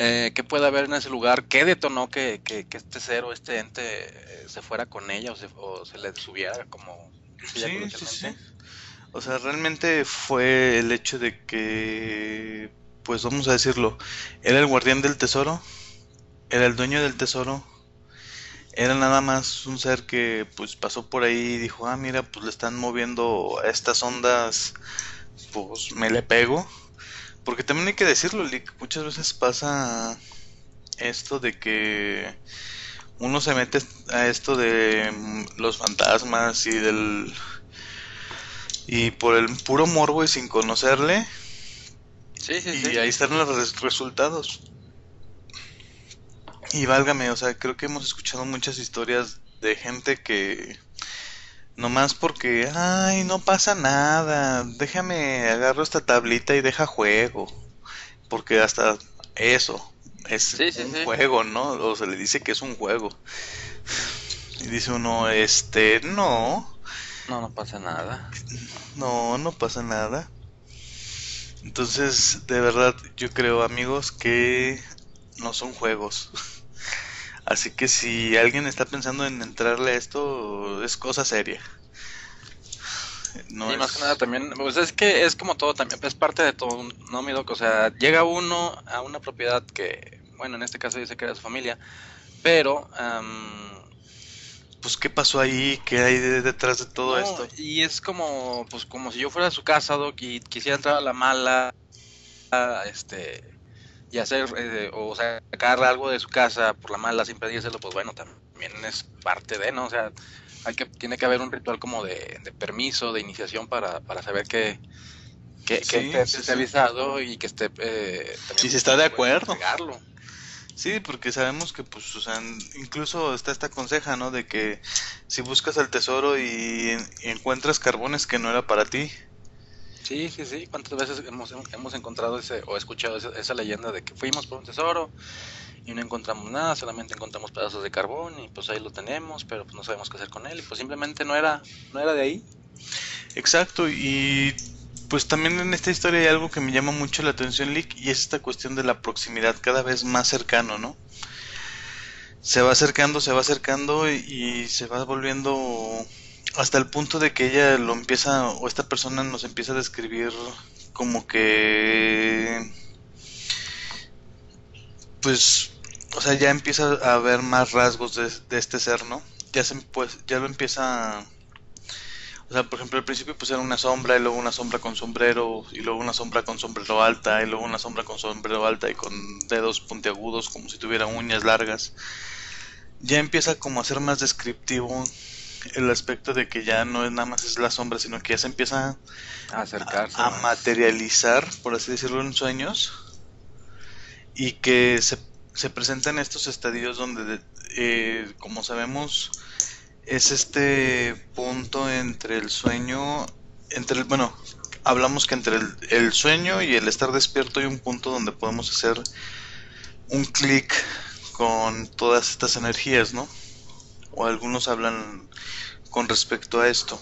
Speaker 2: Eh, ¿Qué puede haber en ese lugar? ¿Qué detonó que, que, que este ser o este ente eh, se fuera con ella o se, o se le subiera como
Speaker 3: Sí, sí, sí. O sea, realmente fue el hecho de que, pues vamos a decirlo, era el guardián del tesoro, era el dueño del tesoro, era nada más un ser que pues pasó por ahí y dijo, ah, mira, pues le están moviendo a estas ondas, pues me le pego. Porque también hay que decirlo, Lick, muchas veces pasa esto de que uno se mete a esto de mm, los fantasmas y del y por el puro morbo y sin conocerle
Speaker 2: Sí, sí,
Speaker 3: y
Speaker 2: sí.
Speaker 3: ahí están los res- resultados. Y válgame, o sea, creo que hemos escuchado muchas historias de gente que nomás porque, ay, no pasa nada, déjame, agarro esta tablita y deja juego. Porque hasta eso es
Speaker 2: Sí, sí,
Speaker 3: un
Speaker 2: sí.
Speaker 3: juego, ¿no? O se le dice que es un juego. Y dice uno, este, no,
Speaker 2: No, no pasa nada.
Speaker 3: no, no pasa nada. Entonces, de verdad, yo creo, amigos, que no son juegos. Así que si alguien está pensando en entrarle a esto, es cosa seria. No
Speaker 2: y
Speaker 3: es...
Speaker 2: más que nada también, pues es que es como todo también, es parte de todo, ¿no, mi doc? O sea, llega uno a una propiedad que, bueno, en este caso dice que era su familia, pero...
Speaker 3: Pues, ¿qué pasó ahí? ¿Qué hay de- detrás de todo
Speaker 2: no,
Speaker 3: esto?
Speaker 2: Y es como, pues como si yo fuera a su casa, doc, y quisiera entrar a la mala, a, este, y hacer, eh, o sacar algo de su casa por la mala sin pedírselo, pues bueno, también es parte de, ¿no? O sea, hay que, tiene que haber un ritual como de, de permiso, de iniciación para, para saber que, que, esté
Speaker 3: sí, sí.
Speaker 2: especializado y que esté eh,
Speaker 3: Y si está de acuerdo.
Speaker 2: entregarlo.
Speaker 3: Sí, porque sabemos que, pues, o sea, incluso está esta conseja, ¿no? De que si buscas el tesoro y, y encuentras carbones que no era para ti,
Speaker 2: Sí, sí, sí. ¿Cuántas veces hemos, hemos encontrado ese, o escuchado esa, leyenda de que fuimos por un tesoro y no encontramos nada, solamente encontramos pedazos de carbón y pues ahí lo tenemos, pero pues no sabemos qué hacer con él y pues simplemente no era, no era de ahí.
Speaker 3: Exacto, y Pues también en esta historia hay algo que me llama mucho la atención, Lick, y es esta cuestión de la proximidad cada vez más cercano, ¿no? Se va acercando, se va acercando y se va volviendo hasta el punto de que ella lo empieza, o esta persona nos empieza a describir como que, pues, o sea, ya empieza a ver más rasgos de, de este ser, ¿no? Ya se, pues, ya lo empieza o sea, por ejemplo, al principio pues era una sombra y luego una sombra con sombrero y luego una sombra con sombrero alta y luego una sombra con sombrero alta y con dedos puntiagudos como si tuviera uñas largas. Ya empieza como a ser más descriptivo el aspecto de que ya no es nada más es la sombra, sino que ya se empieza
Speaker 2: a acercarse.
Speaker 3: A, materializar, por así decirlo, en sueños y que se, se presenta en estos estadios donde, eh, como sabemos, es este punto entre el sueño, entre el, bueno, hablamos que entre el, sueño y el estar despierto hay un punto donde podemos hacer un clic con todas estas energías, ¿no? O algunos hablan con respecto a esto.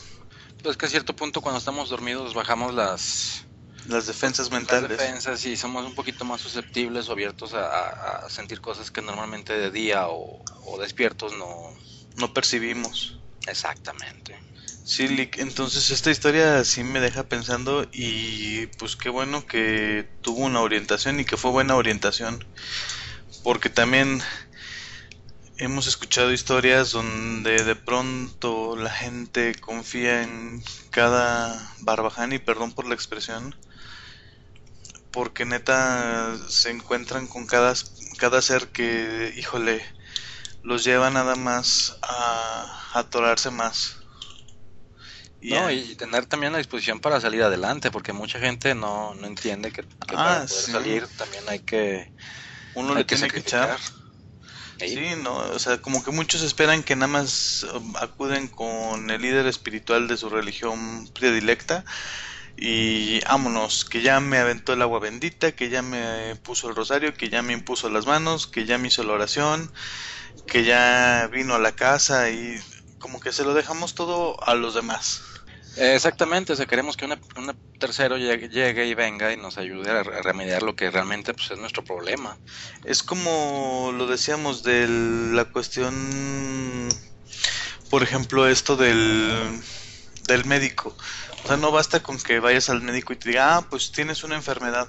Speaker 2: Pues que a cierto punto cuando estamos dormidos bajamos las
Speaker 3: las defensas mentales.
Speaker 2: Las defensas y somos un poquito más susceptibles o abiertos a, sentir cosas que normalmente de día o despiertos no,
Speaker 3: no percibimos.
Speaker 2: Exactamente.
Speaker 3: Sí, entonces esta historia sí me deja pensando y pues qué bueno que tuvo una orientación y que fue buena orientación. Porque también hemos escuchado historias donde de pronto la gente confía en cada barbaján y perdón por la expresión. Porque neta se encuentran con cada, cada ser que, híjole, los lleva nada más a atorarse más.
Speaker 2: Y no, y tener también la disposición para salir adelante, porque mucha gente no, no entiende que, para ah, poder salir también hay que...
Speaker 3: Uno le tiene que echar. Sí, no, o sea, como que muchos esperan que nada más um, acuden con el líder espiritual de su religión predilecta y vámonos, que ya me aventó el agua bendita, que ya me puso el rosario, que ya me impuso las manos, que ya me hizo la oración, que ya vino a la casa y como que se lo dejamos todo a los demás.
Speaker 2: Exactamente, o sea, queremos que un tercero llegue, y venga y nos ayude a remediar lo que realmente pues, es nuestro problema.
Speaker 3: Es como lo decíamos de la cuestión, por ejemplo, esto del, del médico. O sea, no basta con que vayas al médico y te diga, ah, pues tienes una enfermedad.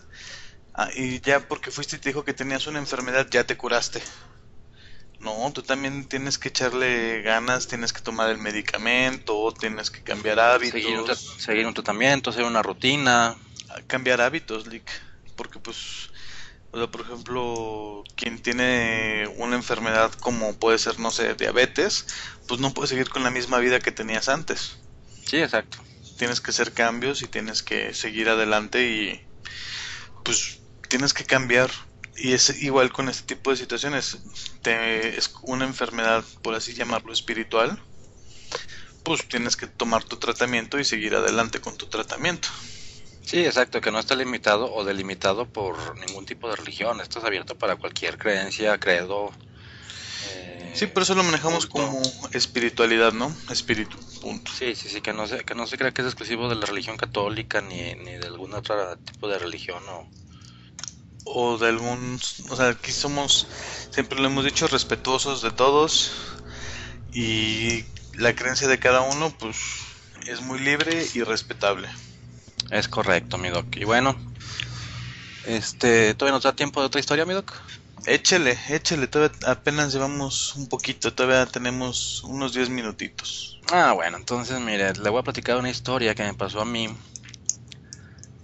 Speaker 3: Ah, y ya porque fuiste y te dijo que tenías una enfermedad, ya te curaste. No, tú también tienes que echarle ganas, tienes que tomar el medicamento, tienes que cambiar hábitos.
Speaker 2: Seguir un, tratamiento, hacer una rutina.
Speaker 3: Cambiar hábitos, Lick. Porque pues, o sea, por ejemplo, quien tiene una enfermedad como puede ser, no sé, diabetes, pues no puede seguir con la misma vida que tenías antes.
Speaker 2: Sí, exacto.
Speaker 3: Tienes que hacer cambios y tienes que seguir adelante y pues tienes que cambiar y es igual con este tipo de situaciones. Te, es una enfermedad, por así llamarlo, espiritual. Pues tienes que tomar tu tratamiento y seguir adelante con tu tratamiento.
Speaker 2: Sí, exacto, que no está limitado o delimitado por ningún tipo de religión. Esto es abierto para cualquier creencia, credo.
Speaker 3: Eh, sí, por eso lo manejamos como espiritualidad, ¿no? Espíritu, punto.
Speaker 2: Sí, sí, sí, que no se, que no se crea que es exclusivo de la religión católica ni, ni de algún otro tipo de religión o
Speaker 3: o de algún, o sea, aquí somos, siempre lo hemos dicho, respetuosos de todos y la creencia de cada uno, pues, es muy libre y respetable.
Speaker 2: Es correcto, mi doc. Y bueno, este, ¿todavía nos da tiempo de otra historia, mi doc?
Speaker 3: Échele, échele, todavía apenas llevamos un poquito, todavía tenemos unos 10 minutitos.
Speaker 2: Ah, bueno, entonces mire, le voy a platicar una historia que me pasó a mí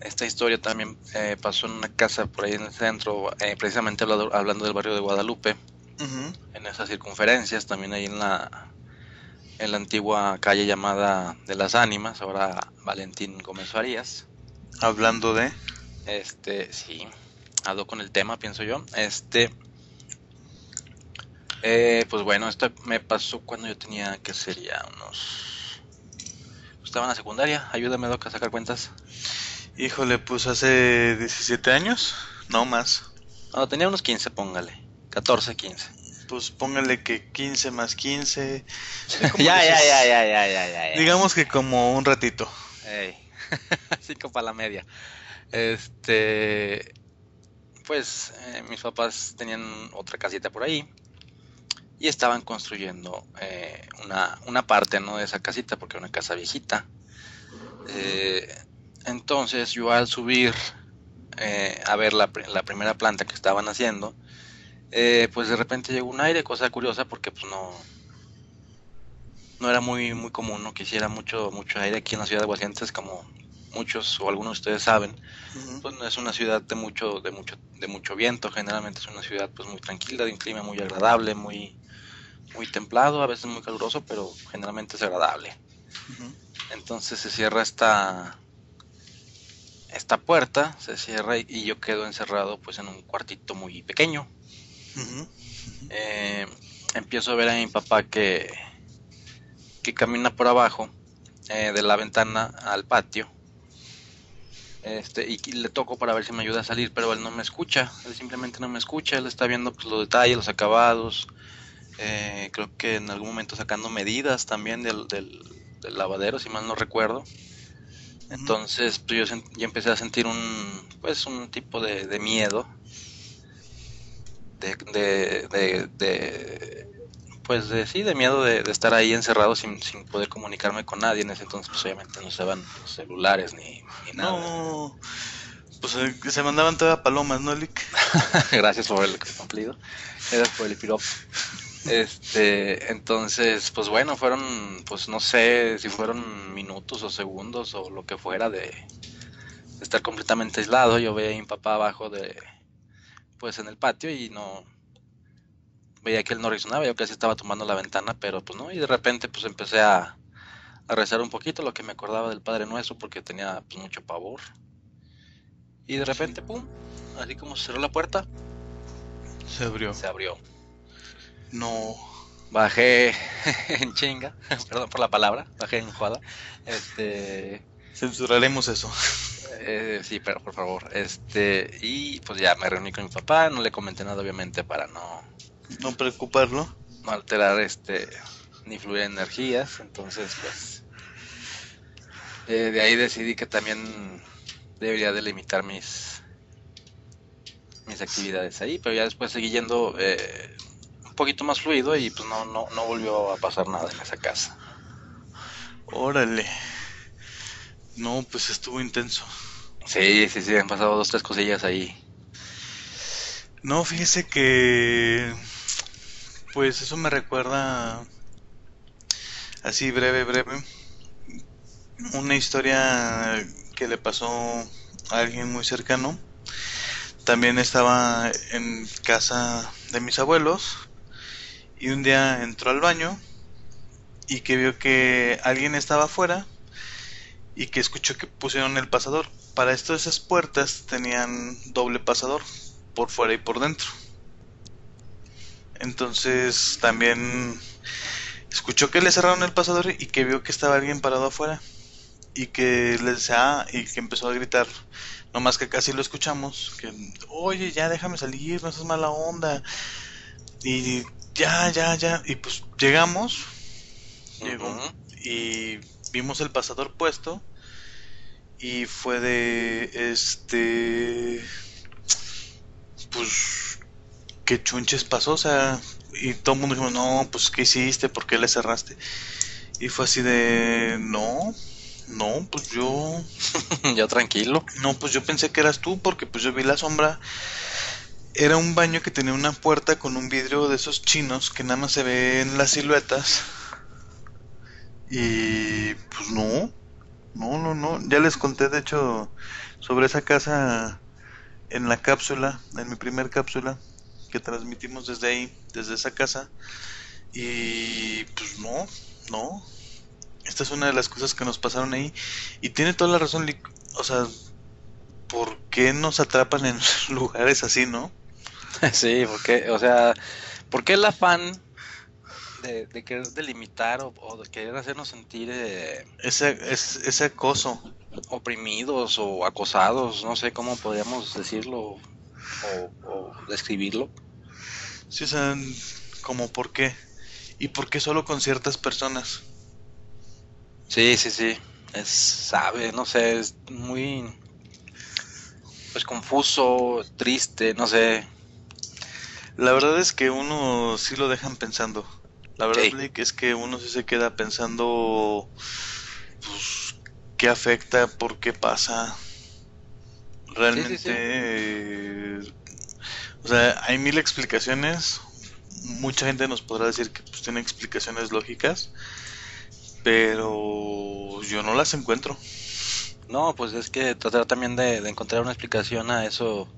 Speaker 2: esta historia también eh, pasó en una casa por ahí en el centro, eh, precisamente hablando, hablando, del barrio de Guadalupe, en esas circunferencias, también ahí en la, en la antigua calle llamada de las Ánimas, ahora Valentín Gómez Farías.
Speaker 3: Hablando de...
Speaker 2: Este, sí, ado con el tema, pienso yo. Este, eh, pues bueno, esto me pasó cuando yo tenía, que sería unos... Estaba en la secundaria, ayúdame, Doc, a sacar cuentas.
Speaker 3: Híjole, pues hace 17 años, no más.
Speaker 2: No, tenía unos 15, póngale. 14, 15.
Speaker 3: Pues póngale que 15 más 15. (laughs)
Speaker 2: ya, ya, ya, ya, ya, ya,
Speaker 3: Digamos que como un ratito. (laughs)
Speaker 2: cinco para la media. Este, pues eh, mis papás tenían otra casita por ahí y estaban construyendo eh, una, una, parte ¿no? de esa casita porque era una casa viejita. Eh, entonces yo al subir a ver la, la, primera planta que estaban haciendo, pues de repente llegó un aire, cosa curiosa porque pues no, no era muy, muy común ¿no? que hiciera mucho, mucho aire aquí en la ciudad de Aguascalientes como muchos o algunos de ustedes saben, pues no es una ciudad de mucho, de mucho, de mucho viento, generalmente es una ciudad pues muy tranquila, de un clima muy agradable, muy, muy templado, a veces muy caluroso, pero generalmente es agradable. Entonces se cierra esta, esta puerta, se cierra y, yo quedo encerrado pues en un cuartito muy pequeño. Eh, empiezo a ver a mi papá que, que camina por abajo eh, de la ventana al patio. Este, y, le toco para ver si me ayuda a salir, pero él no me escucha, él simplemente no me escucha, él está viendo pues, los detalles, los acabados, eh, creo que en algún momento sacando medidas también del, del, lavadero, si mal no recuerdo. Entonces pues, yo, yo, empecé a sentir un, pues, un tipo de, miedo, de, de, pues de sí, de miedo de, estar ahí encerrado sin, sin, poder comunicarme con nadie. En ese entonces, pues obviamente no se van los celulares ni, nada. No,
Speaker 3: pues eh, se mandaban todas palomas, ¿no, Lick? (laughs)
Speaker 2: Gracias por el cumplido. Gracias por el piropo. Este, entonces, pues bueno, fueron, pues no sé si fueron minutos o segundos o lo que fuera de, de estar completamente aislado. Yo veía a mi papá abajo de, pues en el patio y no, veía que él no reaccionaba, yo casi estaba tomando la ventana, pero pues no, y de repente pues empecé a, a rezar un poquito lo que me acordaba del Padre Nuestro porque tenía pues mucho pavor. Y de repente, pum, así como se cerró la puerta,
Speaker 3: se abrió.
Speaker 2: Se abrió.
Speaker 3: No.
Speaker 2: Bajé (laughs) en chinga, (laughs) perdón por la palabra, bajé en joda. Este.
Speaker 3: Censuraremos eso.
Speaker 2: Eh, sí, pero por favor. Este, y pues ya me reuní con mi papá, no le comenté nada obviamente para no
Speaker 3: no preocuparlo.
Speaker 2: No alterar este ni fluir energías. Entonces, pues. Eh, de ahí decidí que también debería delimitar mis mis actividades ahí, pero ya después seguí yendo eh, un poquito más fluido y pues no, no, no volvió a pasar nada en esa casa.
Speaker 3: Órale. No, pues estuvo intenso.
Speaker 2: Sí, sí, sí, han pasado dos, tres cosillas ahí.
Speaker 3: No, fíjese que pues eso me recuerda así breve, breve, una historia que le pasó a alguien muy cercano. También estaba en casa de mis abuelos y un día entró al baño y que vio que alguien estaba afuera y que escuchó que pusieron el pasador. Para esto esas puertas tenían doble pasador, por fuera y por dentro. Entonces también escuchó que le cerraron el pasador y que vio que estaba alguien parado afuera y que le decía ah", y que empezó a gritar no más que casi lo escuchamos que oye ya déjame salir no seas mala onda y ya ya ya y pues llegamos llegó y vimos el pasador puesto y fue de este pues qué chunches pasó, o sea, y todo el mundo dijo, no, pues qué hiciste, por qué le cerraste. Y fue así de, no, no, pues yo... (laughs)
Speaker 2: ya tranquilo.
Speaker 3: No, pues yo pensé que eras tú porque pues yo vi la sombra. Era un baño que tenía una puerta con un vidrio de esos chinos que nada más se ven las siluetas. Y pues no, no, no, no. Ya les conté de hecho sobre esa casa en la cápsula, en mi primer cápsula que transmitimos desde ahí, desde esa casa. Y pues no, no. Esta es una de las cosas que nos pasaron ahí. Y tiene toda la razón, o sea, ¿por qué nos atrapan en (laughs) lugares así, no? (laughs)
Speaker 2: Sí, porque, o sea, ¿por qué el afán de, querer delimitar o, de querer hacernos sentir eh,
Speaker 3: ese, ese acoso?
Speaker 2: Oprimidos o acosados, no sé cómo podríamos decirlo o, describirlo.
Speaker 3: Sí, o sea, como por qué. ¿Y por qué solo con ciertas personas?
Speaker 2: Sí, sí, sí. es, sabe, no sé, es muy, pues confuso, triste, no sé.
Speaker 3: La verdad es que uno sí lo dejan pensando. La verdad. Blake, es que uno sí se queda pensando, pues, qué afecta, por qué pasa. Realmente,
Speaker 2: sí.
Speaker 3: eh, o sea, hay mil explicaciones. Mucha gente nos podrá decir que pues tiene explicaciones lógicas, pero yo no las encuentro.
Speaker 2: No, pues es que tratar también de, de encontrar una explicación a eso,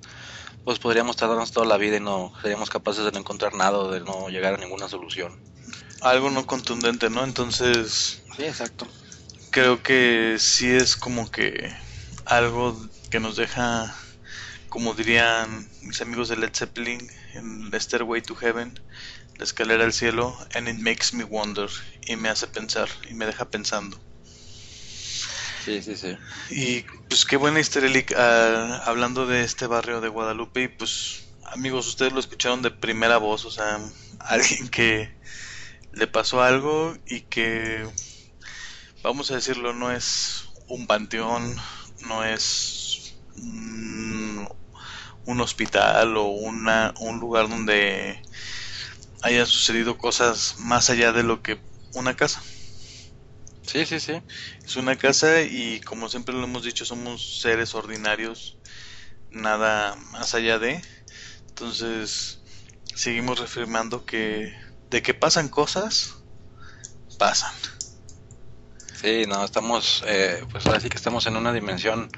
Speaker 2: pues podríamos tardarnos toda la vida y no seríamos capaces de no encontrar nada o de no llegar a ninguna solución.
Speaker 3: Algo no contundente, ¿no? Entonces,
Speaker 2: Sí, exacto.
Speaker 3: creo que sí es como que algo que nos deja, como dirían mis amigos de Led Zeppelin, en Stairway to Heaven, la escalera al cielo, and it makes me wonder, y me hace pensar, y me deja pensando.
Speaker 2: Sí, sí, sí.
Speaker 3: Y pues qué buena historia, ah, hablando de este barrio de Guadalupe, y pues amigos, ustedes lo escucharon de primera voz, o sea, (laughs) alguien que le pasó algo y que, vamos a decirlo, no es un panteón, no es un, un hospital o una, un lugar donde hayan sucedido cosas más allá de lo que una casa.
Speaker 2: Sí, sí, sí.
Speaker 3: Es una casa y como siempre lo hemos dicho, somos seres ordinarios, nada más allá de. Entonces, seguimos reafirmando que de que pasan cosas, pasan.
Speaker 2: Sí, no, estamos, eh, pues ahora sí que estamos en una dimensión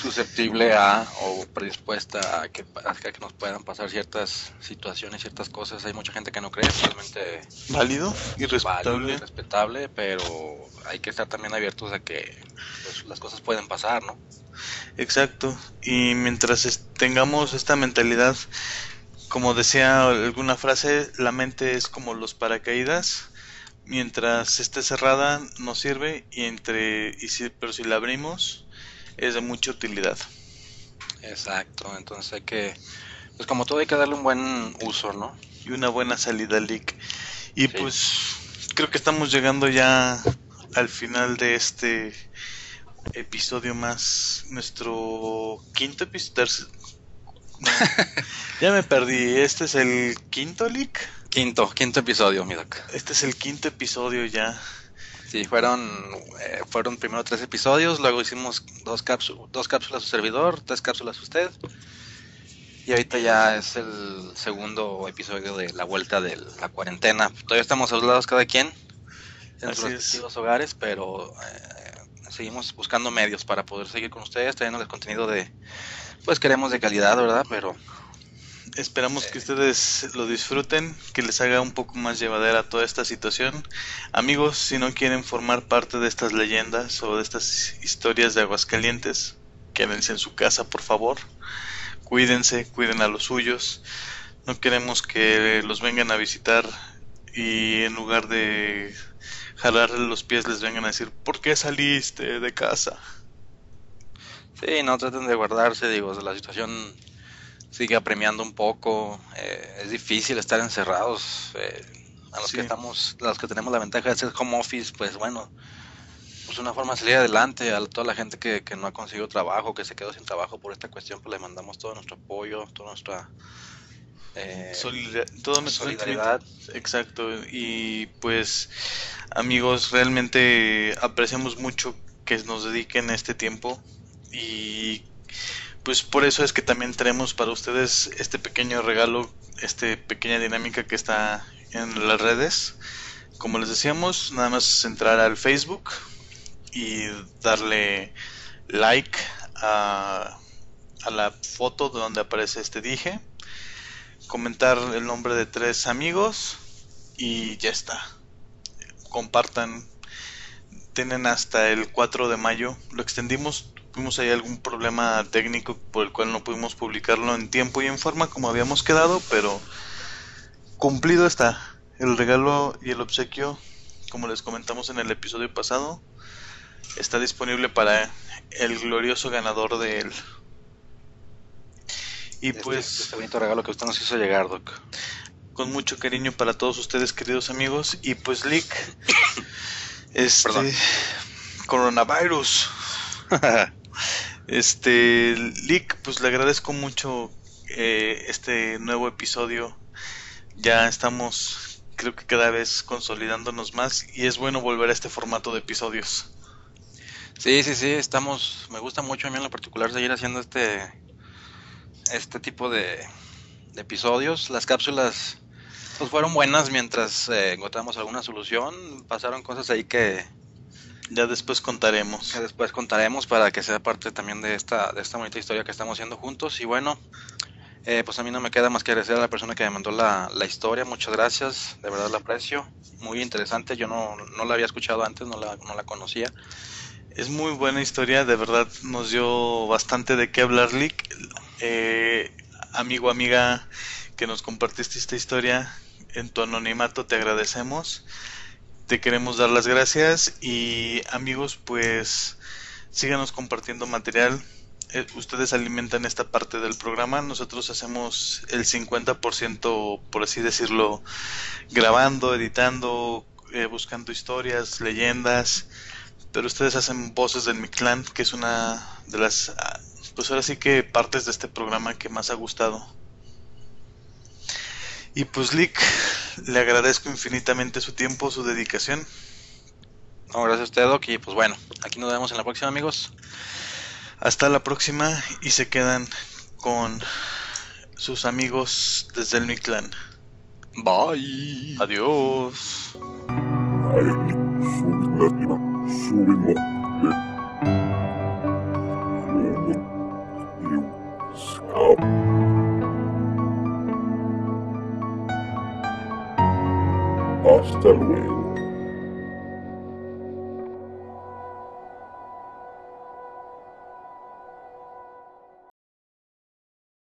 Speaker 2: susceptible a o predispuesta a que, a que nos puedan pasar ciertas situaciones, ciertas cosas. Hay mucha gente que no cree, realmente
Speaker 3: Válido y respetable.
Speaker 2: respetable, pero hay que estar también abiertos a que pues, las cosas pueden pasar, ¿no?
Speaker 3: Exacto. Y mientras es- tengamos esta mentalidad, como decía alguna frase, la mente es como los paracaídas. Mientras esté cerrada no sirve y entre y si, pero si la abrimos es de mucha utilidad.
Speaker 2: Exacto, entonces hay que, pues como todo hay que darle un buen uso, ¿no?
Speaker 3: y una buena salida leak. Y
Speaker 2: Sí.
Speaker 3: pues creo que estamos llegando ya al final de este episodio más, nuestro quinto episodio. ya me perdí, este es el quinto leak.
Speaker 2: Quinto, quinto episodio, mi doc.
Speaker 3: Este es el quinto episodio ya.
Speaker 2: Sí, fueron, eh, fueron primero tres episodios, luego hicimos dos, cápsu- dos cápsulas a su servidor, tres cápsulas a usted. Y ahorita ya es el segundo episodio de la vuelta de la cuarentena. Todavía estamos aislados cada quien en sus
Speaker 3: Así
Speaker 2: respectivos hogares, pero eh, seguimos buscando medios para poder seguir con ustedes, trayéndoles contenido de, pues queremos de calidad, ¿verdad? Pero
Speaker 3: Esperamos que ustedes lo disfruten, que les haga un poco más llevadera toda esta situación. Amigos, si no quieren formar parte de estas leyendas o de estas historias de Aguascalientes, quédense en su casa, por favor. Cuídense, cuiden a los suyos. No queremos que los vengan a visitar y en lugar de jalarle los pies les vengan a decir, ¿por qué saliste de casa?
Speaker 2: Sí, no traten de guardarse, digo, la situación sigue apremiando un poco, eh, es difícil estar encerrados, eh, a los
Speaker 3: Sí.
Speaker 2: que estamos, a los que tenemos la ventaja de ser home office, pues bueno, pues una forma de salir adelante, a toda la gente que, que no ha conseguido trabajo, que se quedó sin trabajo por esta cuestión, pues le mandamos todo nuestro apoyo, toda nuestra eh,
Speaker 3: Solidar- todo nuestro
Speaker 2: solidaridad.
Speaker 3: Exacto, y pues amigos, realmente apreciamos mucho que nos dediquen este tiempo y pues por eso es que también tenemos para ustedes este pequeño regalo, esta pequeña dinámica que está en las redes. Como les decíamos, nada más entrar al Facebook y darle like a, a la foto donde aparece este dije comentar el nombre de tres amigos y ya está. Compartan. Tienen hasta el 4 de mayo. Lo extendimos. Tuvimos ahí algún problema técnico por el cual no pudimos publicarlo en tiempo y en forma como habíamos quedado, pero cumplido está. El regalo y el obsequio, como les comentamos en el episodio pasado, está disponible para el glorioso ganador de él. Y
Speaker 2: Este-
Speaker 3: pues
Speaker 2: este bonito regalo que usted nos hizo llegar, Doc.
Speaker 3: con mucho cariño para todos ustedes, queridos amigos. Y pues, Lick, (coughs) este,
Speaker 2: Perdón.
Speaker 3: coronavirus. (laughs) este, Lick, pues le agradezco mucho eh, este nuevo episodio. Ya estamos, creo que cada vez consolidándonos más y es bueno volver a este formato de episodios.
Speaker 2: Sí, sí, sí, estamos, me gusta mucho a mí en lo particular seguir haciendo este, este tipo de, de episodios. Las cápsulas pues fueron buenas mientras eh, encontramos alguna solución. Pasaron cosas ahí que
Speaker 3: ya después contaremos.
Speaker 2: Que después contaremos para que sea parte también de esta de esta bonita historia que estamos haciendo juntos. Y bueno, eh, pues a mí no me queda más que agradecer a la persona que me mandó la, la historia. Muchas gracias, de verdad la aprecio. Muy interesante, yo no, no la había escuchado antes, no la, no la conocía.
Speaker 3: Es muy buena historia, de verdad nos dio bastante de qué hablar, Lick. Eh, amigo, amiga, que nos compartiste esta historia, en tu anonimato te agradecemos. Te queremos dar las gracias y amigos, pues síganos compartiendo material. Eh, ustedes alimentan esta parte del programa, nosotros hacemos el 50%, por así decirlo, grabando, editando, eh, buscando historias, leyendas, pero ustedes hacen voces del Mi Clan, que es una de las, ah, pues ahora sí que partes de este programa que más ha gustado. Y pues Lick, le agradezco infinitamente su tiempo, su dedicación.
Speaker 2: No, gracias a usted, Doc. Y pues bueno, aquí nos vemos en la próxima, amigos.
Speaker 3: Hasta la próxima y se quedan con sus amigos desde el Mictlán.
Speaker 2: Bye.
Speaker 3: Adiós.
Speaker 1: Hasta luego.